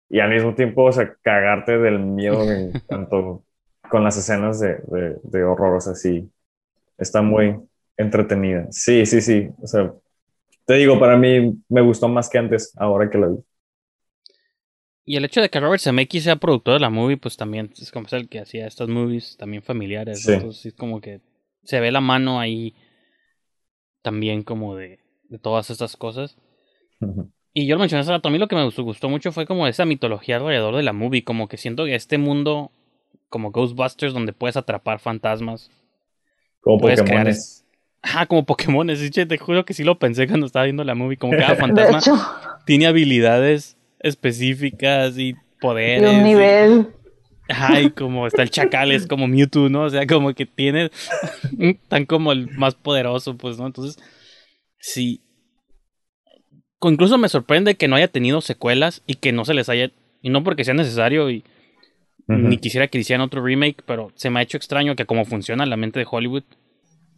y al mismo tiempo, o sea, cagarte del miedo tanto con las escenas de, de, de horror, o sea, sí, está muy entretenida. Sí, sí, sí, o sea, te digo, para mí me gustó más que antes, ahora que la vi. Y el hecho de que Robert Zemeckis sea productor de la movie, pues también es como es el que hacía estas movies también familiares. Sí. Entonces es como que se ve la mano ahí también como de, de todas estas cosas. Y yo lo mencioné hace rato, a mí lo que me gustó, gustó mucho fue como esa mitología alrededor de la movie, como que siento que este mundo como Ghostbusters donde puedes atrapar fantasmas. Como Puedes crear. Ah, como Pokémon, te juro que sí lo pensé cuando estaba viendo la movie, como cada fantasma hecho, tiene habilidades específicas y de poderes. un y- nivel. Ay, como está el chacal, es como Mewtwo, ¿no? O sea, como que tiene tan como el más poderoso, pues, ¿no? Entonces, sí. Incluso me sorprende que no haya tenido secuelas y que no se les haya. Y no porque sea necesario y ni quisiera que hicieran otro remake, pero se me ha hecho extraño que, como funciona la mente de Hollywood,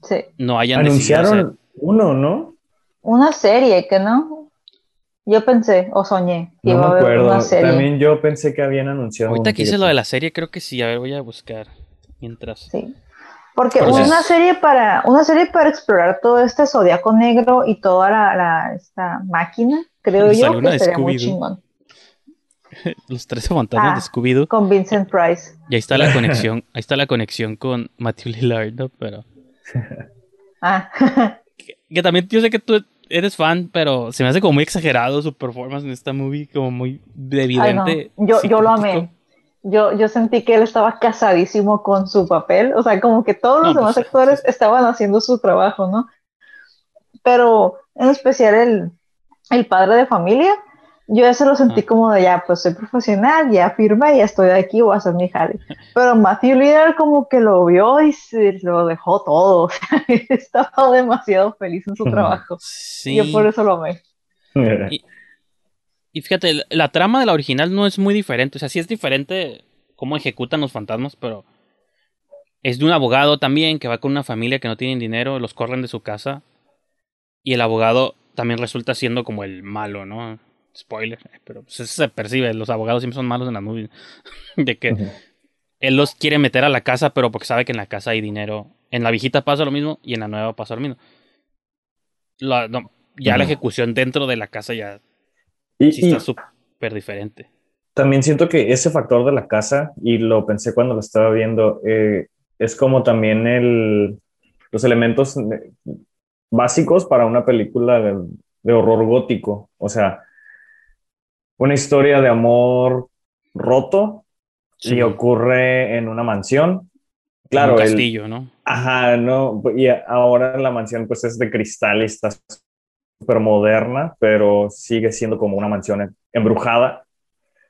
Sí. no hayan decidido hacer- Anunciaron uno, ¿no? Una serie que no. Yo pensé o soñé que No iba me a haber acuerdo. una serie. También yo pensé que habían anunciado. Ahorita que hice lo de la serie, creo que sí. A ver, voy a buscar. Mientras. Sí. Porque una serie para una serie para explorar todo este zodiaco negro y toda la, la- esta máquina, creo Me yo que sería muy Scooby-Doo. chingón. Los 13 fantasmas Ah. de Scooby-Doo. Con Vincent Price. Y ahí está la conexión. ahí está la conexión con Matthew Lillard, ¿no? Pero. Ah, Que, que también yo sé que tú eres fan, pero se me hace como muy exagerado su performance en esta movie, como muy de ay, no. evidente. Yo, yo lo amé. Yo, yo sentí que él estaba casadísimo con su papel. O sea, como que todos los No, demás pues, actores sí. estaban haciendo su trabajo, ¿no? Pero en especial el, el padre de familia, yo ese lo sentí Ah. como de ya, pues soy profesional, ya firmé, ya estoy aquí, voy a hacer mi jale. Pero Matthew Lillard como que lo vio y se lo dejó todo. O sea, estaba demasiado feliz en su trabajo. Sí. Yo por eso lo amé. Y- Y fíjate, la, la trama de la original no es muy diferente. O sea, sí es diferente cómo ejecutan los fantasmas, pero es de un abogado también que va con una familia que no tienen dinero, los corren de su casa. Y el abogado también resulta siendo como el malo, ¿no? Spoiler, eh, pero pues eso se percibe. Los abogados siempre son malos en la movie. de que él los quiere meter a la casa, pero porque sabe que en la casa hay dinero. En la viejita pasa lo mismo y en la nueva pasa lo mismo. La- no, ya la ejecución dentro de la casa ya Y, sí y está súper diferente. también siento que ese factor de la casa, y lo pensé cuando lo estaba viendo, eh, es como también el, los elementos eh, básicos para una película de, de horror gótico. O sea, una historia de amor roto Sí. y ocurre en una mansión. Claro, un el- castillo, ¿no? Ajá, no, y ahora la mansión pues es de cristal y está súper moderna, pero sigue siendo como una mansión embrujada,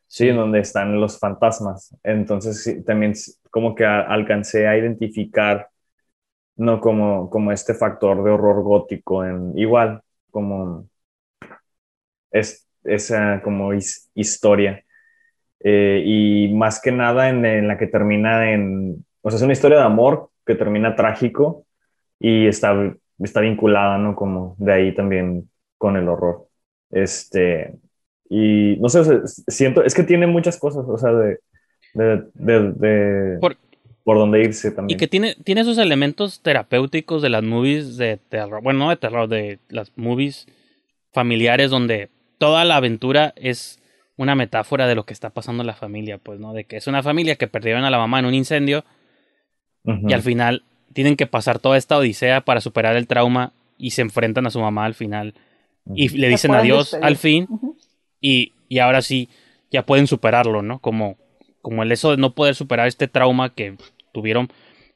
sí, en donde están los fantasmas. Entonces sí, también como que a- alcancé a identificar, no como, como este factor de horror gótico, en, igual como es, esa como his- historia. Eh, y más que nada en, en la que termina en, o sea, es una historia de amor que termina trágico y está, está vinculada, ¿no? Como de ahí también con el horror. Este, y no sé, o sea, siento, es que tiene muchas cosas, o sea, de, de, de, de- Por- por dónde irse Y también. que tiene, tiene esos elementos terapéuticos de las movies de terror. Bueno, no de terror, de las movies familiares donde toda la aventura es una metáfora de lo que está pasando en la familia, pues, ¿no? De que es una familia que perdieron a la mamá en un incendio y al final tienen que pasar toda esta odisea para superar el trauma y se enfrentan a su mamá al final y le dicen adiós despedir. al fin y, y ahora sí ya pueden superarlo, ¿no? Como, como el eso de no poder superar este trauma que tuvieron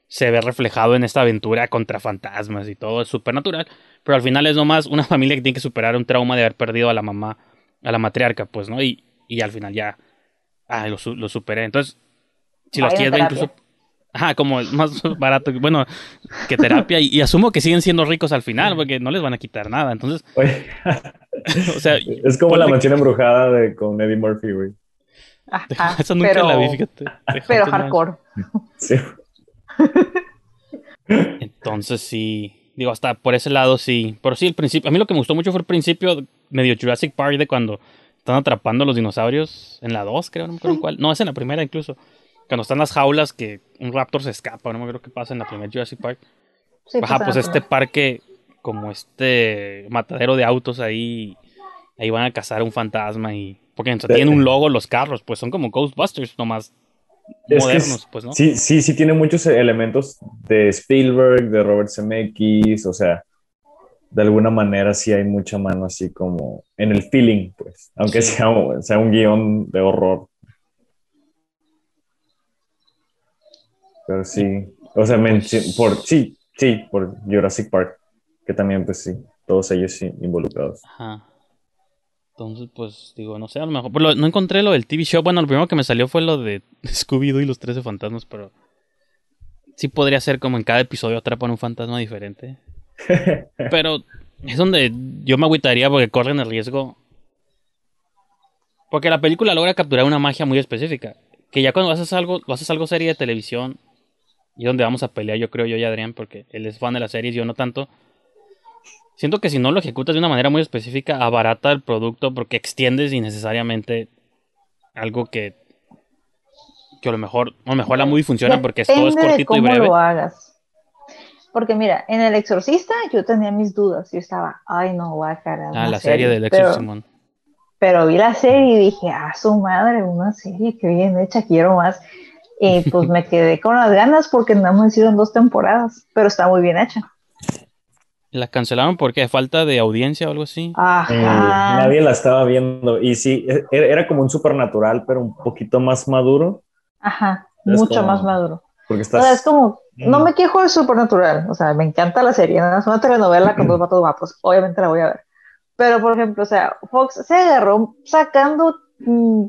se ve reflejado en esta aventura contra fantasmas y todo es supernatural, pero al final es nomás una familia que tiene que superar un trauma de haber perdido a la mamá, a la matriarca, pues, ¿no? Y, y al final ya, ah, lo, su- lo superé. Entonces, si los quieres ver incluso, ajá, como es más barato, bueno, que terapia, y, y asumo que siguen siendo ricos al final, porque no les van a quitar nada, entonces, Oye, o sea, es como la mansión embrujada de, con Eddie Murphy, güey. Ajá, esa nunca pero, la vi, fíjate. pero hardcore. Sí. Entonces sí, digo, hasta por ese lado sí. Pero sí, el principio, a mí lo que me gustó mucho fue el principio medio Jurassic Park de cuando están atrapando a los dinosaurios en la 2, creo, no me acuerdo en cuál. No, es en la primera incluso. Cuando están las jaulas que un raptor se escapa, no me acuerdo qué pasa en la primera Jurassic Park. Sí, Ajá, pues este parque, como este matadero de autos ahí, ahí van a cazar un fantasma y Porque o sea, tienen un logo los carros, pues son como Ghostbusters, nomás modernos, es- pues, ¿no? Sí, sí, sí tiene muchos elementos de Spielberg, de Robert Zemeckis, o sea, de alguna manera sí hay mucha mano así como en el feeling, pues, aunque Sí. sea, un- sea un guion de horror. Pero sí, o sea, men- sí, por, sí, sí, por Jurassic Park, que también, pues sí, todos ellos sí involucrados. Ajá. Entonces, pues, digo, no sé, a lo mejor. lo- no encontré lo del TV show. Bueno, lo primero que me salió fue lo de Scooby-Doo y los 13 fantasmas, pero. Sí podría ser como en cada episodio atrapan un fantasma diferente. Pero es donde yo me agüitaría porque corren el riesgo. Porque la película logra capturar una magia muy específica. Que ya cuando haces algo, lo haces algo serie de televisión. Y donde vamos a pelear, yo creo, yo y Adrián, porque él es fan de las series, yo no tanto. Siento que si no lo ejecutas de una manera muy específica, abarata el producto porque extiendes innecesariamente algo que. Que a lo mejor, a lo mejor la movie funciona porque es- todo es Depende de cortito y cómo breve. lo hagas. Porque mira, en El Exorcista yo tenía mis dudas. Yo estaba, ay no, va a cara. Ah, la serie del pero, Exorcism. pero vi la serie y dije, ah, su madre, una serie que bien hecha, quiero más. Y pues me quedé con las ganas porque no me hicieron dos temporadas, pero está muy bien hecha. La cancelaron porque falta de audiencia o algo así. Eh, Ajá. nadie la estaba viendo y sí, e- era como un supernatural, pero un poquito más maduro, Ajá, Es mucho como- más maduro. porque O estás... sea, es como, no me quejo de Supernatural, o sea, me encanta la serie, ¿no? es una telenovela con dos vatos guapos, obviamente la voy a ver. Pero, por ejemplo, o sea, Fox se agarró sacando mm,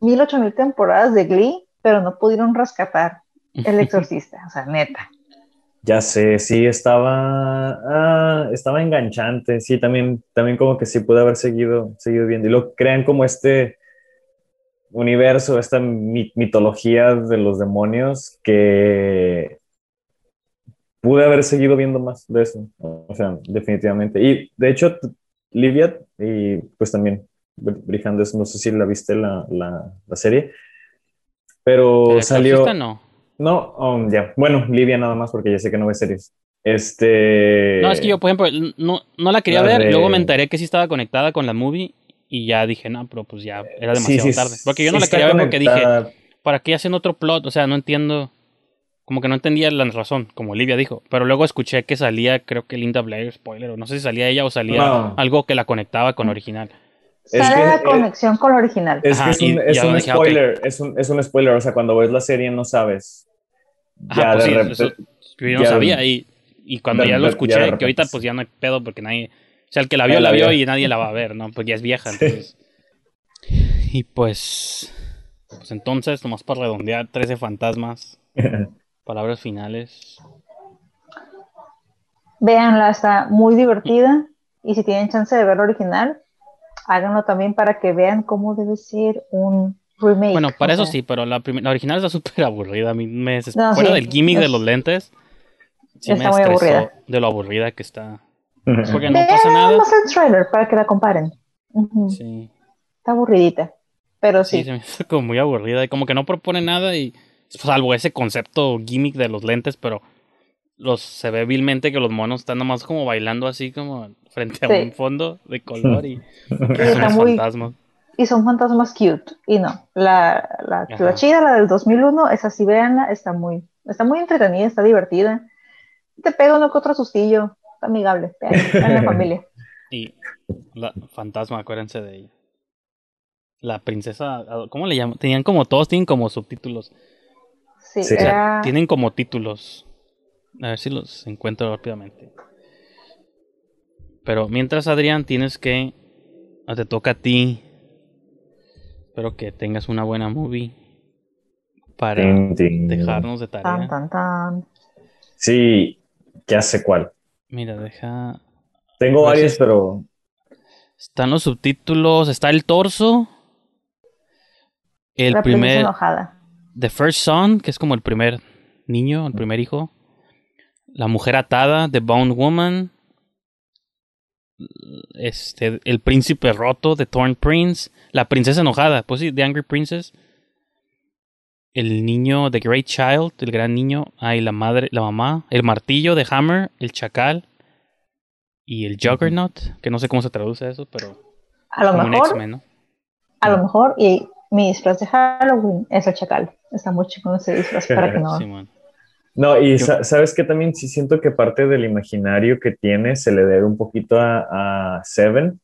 mil, ocho mil temporadas de Glee, pero no pudieron rescatar El Exorcista, o sea, neta. Ya sé, sí, estaba, ah, estaba enganchante, sí, también, también como que sí pude haber seguido, seguido viendo. Y lo crean como este universo, esta mi- mitología de los demonios que pude haber seguido viendo más de eso, o sea, definitivamente. Y de hecho, Livia y pues también Br- Brijandes, no sé si la viste la, la, la serie, pero El salió... No. No, um, ya. Bueno, Livia nada más porque ya sé que no ve series. Este. No, es que yo, por ejemplo, no, no la quería la ver, de- luego me enteré que sí estaba conectada con la movie y ya dije, no, pero pues ya era demasiado sí, tarde. Porque yo sí no la quería ver porque dije. ¿para qué hacen otro plot? O sea, no entiendo. Como que no entendía la razón, como Olivia dijo. Pero luego escuché que salía, creo que Linda Blair, spoiler, o no sé si salía ella o salía No. algo que la conectaba con original. Es Sale que- la eh, conexión con la original. Es Ajá, que es un, es ya un dije, ok. spoiler, es, un, es un spoiler. O sea, cuando ves la serie no sabes. Ajá, Ya pues de sí, repente. eso yo no ya- sabía. Y, y cuando de ya lo escuché, ya que ahorita pues ya no hay pedo porque nadie. O sea, el que la vio, la la vio y nadie la va a ver, ¿no? Pues ya es vieja, Sí. entonces. Y pues. Pues entonces, nomás para redondear, 13 fantasmas. Palabras finales. Véanla, está muy divertida. Y si tienen chance de ver la original, háganlo también para que vean cómo debe ser un remake. Bueno, para eso sea, sí, pero la, la original está súper aburrida. A mí me desespera. No, Fuera sí, del gimmick de los lentes. Sí me está muy aburrida. de lo aburrida que está. Porque no pasa nada. más el trailer para que la comparen. Sí, Está aburridita. Pero sí, sí. se me hizo como muy aburrida. Y como que no propone nada y. Salvo ese concepto gimmick de los lentes, pero los se ve vilmente que los monos están nomás como bailando así como frente a Sí. un fondo de color y Y son muy, fantasmas. y son fantasmas cute. Y no, la, la, la chida, la del 2001, esa sí, véanla, está muy, está muy entretenida, está divertida. Te pega uno que otro sustillo, está amigable, en familia. Y la fantasma, acuérdense de ella. La princesa, ¿cómo le llaman? Tenían como todos tienen como subtítulos. Sí, Sí. era, Tienen como títulos. A ver si los encuentro rápidamente. Pero mientras, Adrián, tienes que. ah, Te toca a ti. Espero que tengas una buena movie. Para dejarnos de tarea. tan, tan. Sí, ya sé cuál. Mira, deja. Tengo varias, sí. pero Están los subtítulos. Está el torso. El la primer. enojada. The First Son, que es como el primer niño, el primer hijo. La mujer atada, The Bound Woman. Este, el príncipe roto, The Torn Prince. La princesa enojada, pues sí, The Angry Princess. El niño, The Great Child, el gran niño. Ah, y la madre, la mamá. El martillo de Hammer, el chacal. Y el Juggernaut, que no sé cómo se traduce eso, pero A lo mejor, a lo mejor, y mi disfraz de Halloween es el chacal. Está muy chico ese disfraz para que no. Simón. No, y Yo- sa- sabes que también sí siento que parte del imaginario que tiene se le debe un poquito a, a Seven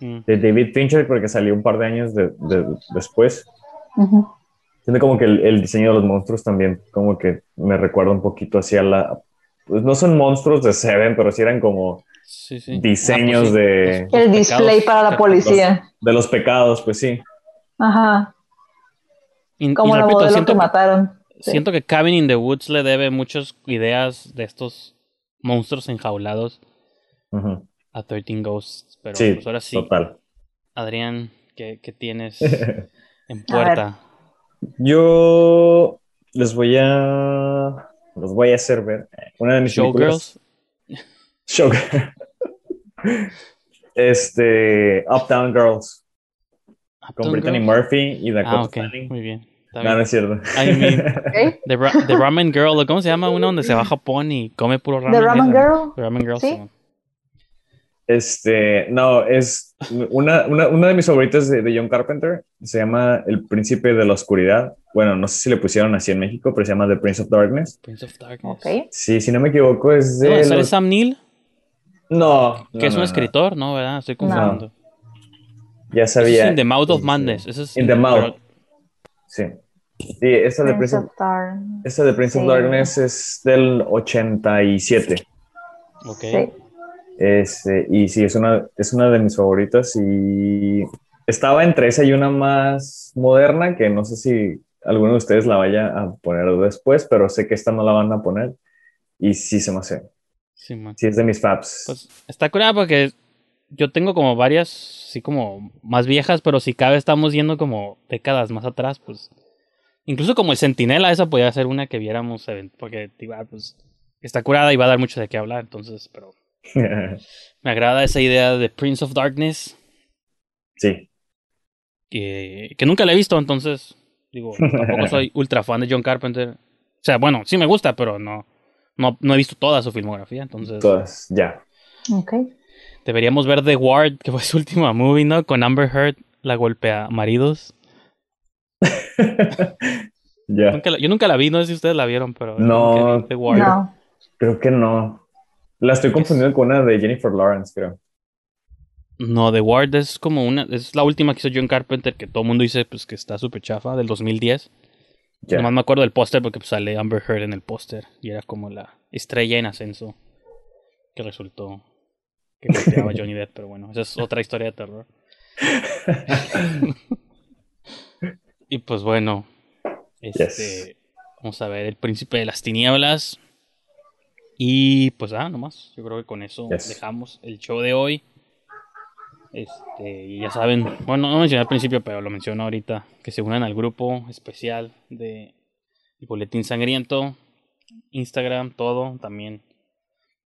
Mm. de David Fincher porque salió un par de años de- de- después. Siento como que el, el diseño de los monstruos también como que me recuerda un poquito hacia la... Pues no son monstruos de Seven, pero sí eran como Sí, sí. Diseños Ah, pues sí, de- los- los El display pecados para la policía. de los pecados, pues sí. Ajá. Y- y Como la repito, modelo siento que- mataron. Sí. Siento que Cabin in the Woods le debe muchas ideas de estos monstruos enjaulados a 13 Ghosts. Pero Sí, pues ahora sí, total. Adrián, ¿qué, qué tienes en puerta? Yo les voy a... Los voy a hacer ver. Una de mis. Showgirls. Showgirl. Este, Uptown Girls, con Uptown Brittany Girls. Murphy y Dakota Ah, Fanning. muy bien. Está No, no es cierto. I mean, ¿Ok? The, Ra- The Ramen Girl, ¿o ¿cómo se llama? Una donde se va a Japón y come puro ramen. The Ramen. Girl. The Ramen Girl, Sí. Este, no, es una, una, una de mis favoritas de, de John Carpenter. Se llama El Príncipe de la Oscuridad. Bueno, no sé si le pusieron así en México, pero se llama The Prince of Darkness. Prince of Darkness. Ok. Sí, si no me equivoco, es de. ¿sale los- Sam Neill? No, Que no, es un no, escritor, ¿no? ¿Verdad? Estoy confundiendo. Ya Ese es sabía. In the Mouth of Madness. Ese es In the Mouth. pero- Sí. Sí, esa de Prince Prince of, of Darkness. esa de Prince of Sí. Darkness es del 87. ok. Sí. Este, y sí, es una, es una de mis favoritas y estaba entre esa y una más moderna que no sé si alguno de ustedes la vaya a poner después, pero sé que esta no la van a poner y sí se me hace. Sí, man. Sí es de mis faps. Pues está curada porque yo tengo como varias, sí como más viejas, pero si cabe estamos yendo como décadas más atrás, pues. Incluso como el Centinela, esa podría ser una que viéramos, porque ah, pues está curada y va a dar mucho de qué hablar, entonces, pero me agrada esa idea de Prince of Darkness, sí. que, que nunca la he visto, entonces, digo, tampoco soy ultra fan de John Carpenter. O sea, bueno, sí me gusta, pero no, no, no he visto toda su filmografía, entonces Todas, ya. Ok. deberíamos ver The Ward, que fue su última movie, ¿no? Con Amber Heard, la golpea maridos. ya. Nunca la- yo nunca la vi, no sé si ustedes la vieron, pero No. The. No. Creo que no. La estoy confundiendo con una de Jennifer Lawrence, creo. No, The Ward es como una, es la última que hizo John Carpenter, que todo el mundo dice pues que está súper chafa, del 2010. Ya. Nomás me acuerdo del póster porque pues, sale Amber Heard en el póster y era como la estrella en ascenso que resultó que golpeaba a Johnny Depp, pero bueno, esa es otra historia de terror. y pues bueno, este, Yes. vamos a ver El Príncipe de las Tinieblas. Y pues ah, nomás, yo creo que con eso Yes. dejamos el show de hoy. Este, y ya saben, bueno, no mencioné al principio, pero lo menciono ahorita, que se unan al grupo especial de El Boletín Sangriento, Instagram, todo, también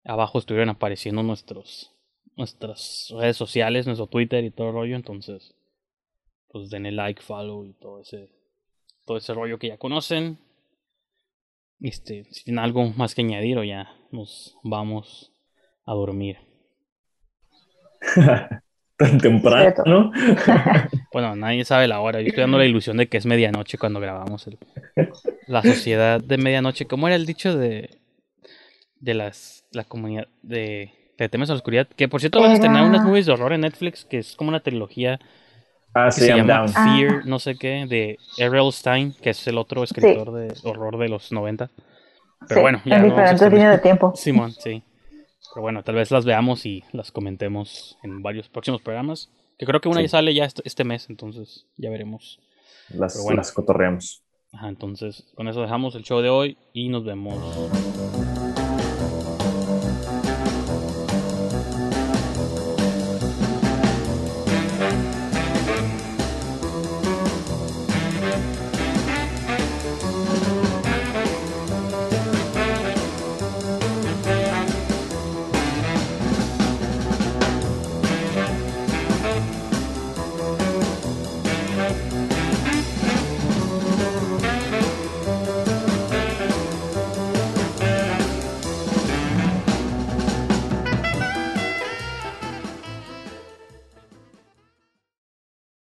abajo estuvieron apareciendo nuestros nuestras redes sociales, nuestro Twitter y todo el rollo, entonces pues denle like, follow y todo ese todo ese rollo que ya conocen. Este, si tienen algo más que añadir o ya nos vamos a dormir. Tan temprano. ¿no? Bueno, nadie sabe la hora. Yo estoy dando la ilusión de que es medianoche cuando grabamos el- la sociedad de medianoche. ¿Cómo era el dicho de de las la comunidad de de temas a la oscuridad? Que por cierto van a estrenar unas movies de horror en Netflix que es como una trilogía Ah, que sí, se llama down. Fear, Ah. no sé qué, de R.L. Stein, que es el otro escritor de horror de los 90. Pero Sí, bueno, ya en no diferentes líneas de tiempo. Simón, sí. Pero bueno, tal vez las veamos y las comentemos en varios próximos programas. Que creo que una Sí. ya sale ya este, este mes, entonces ya veremos. Las, bueno. las cotorreamos. Ajá, entonces con eso dejamos el show de hoy y nos vemos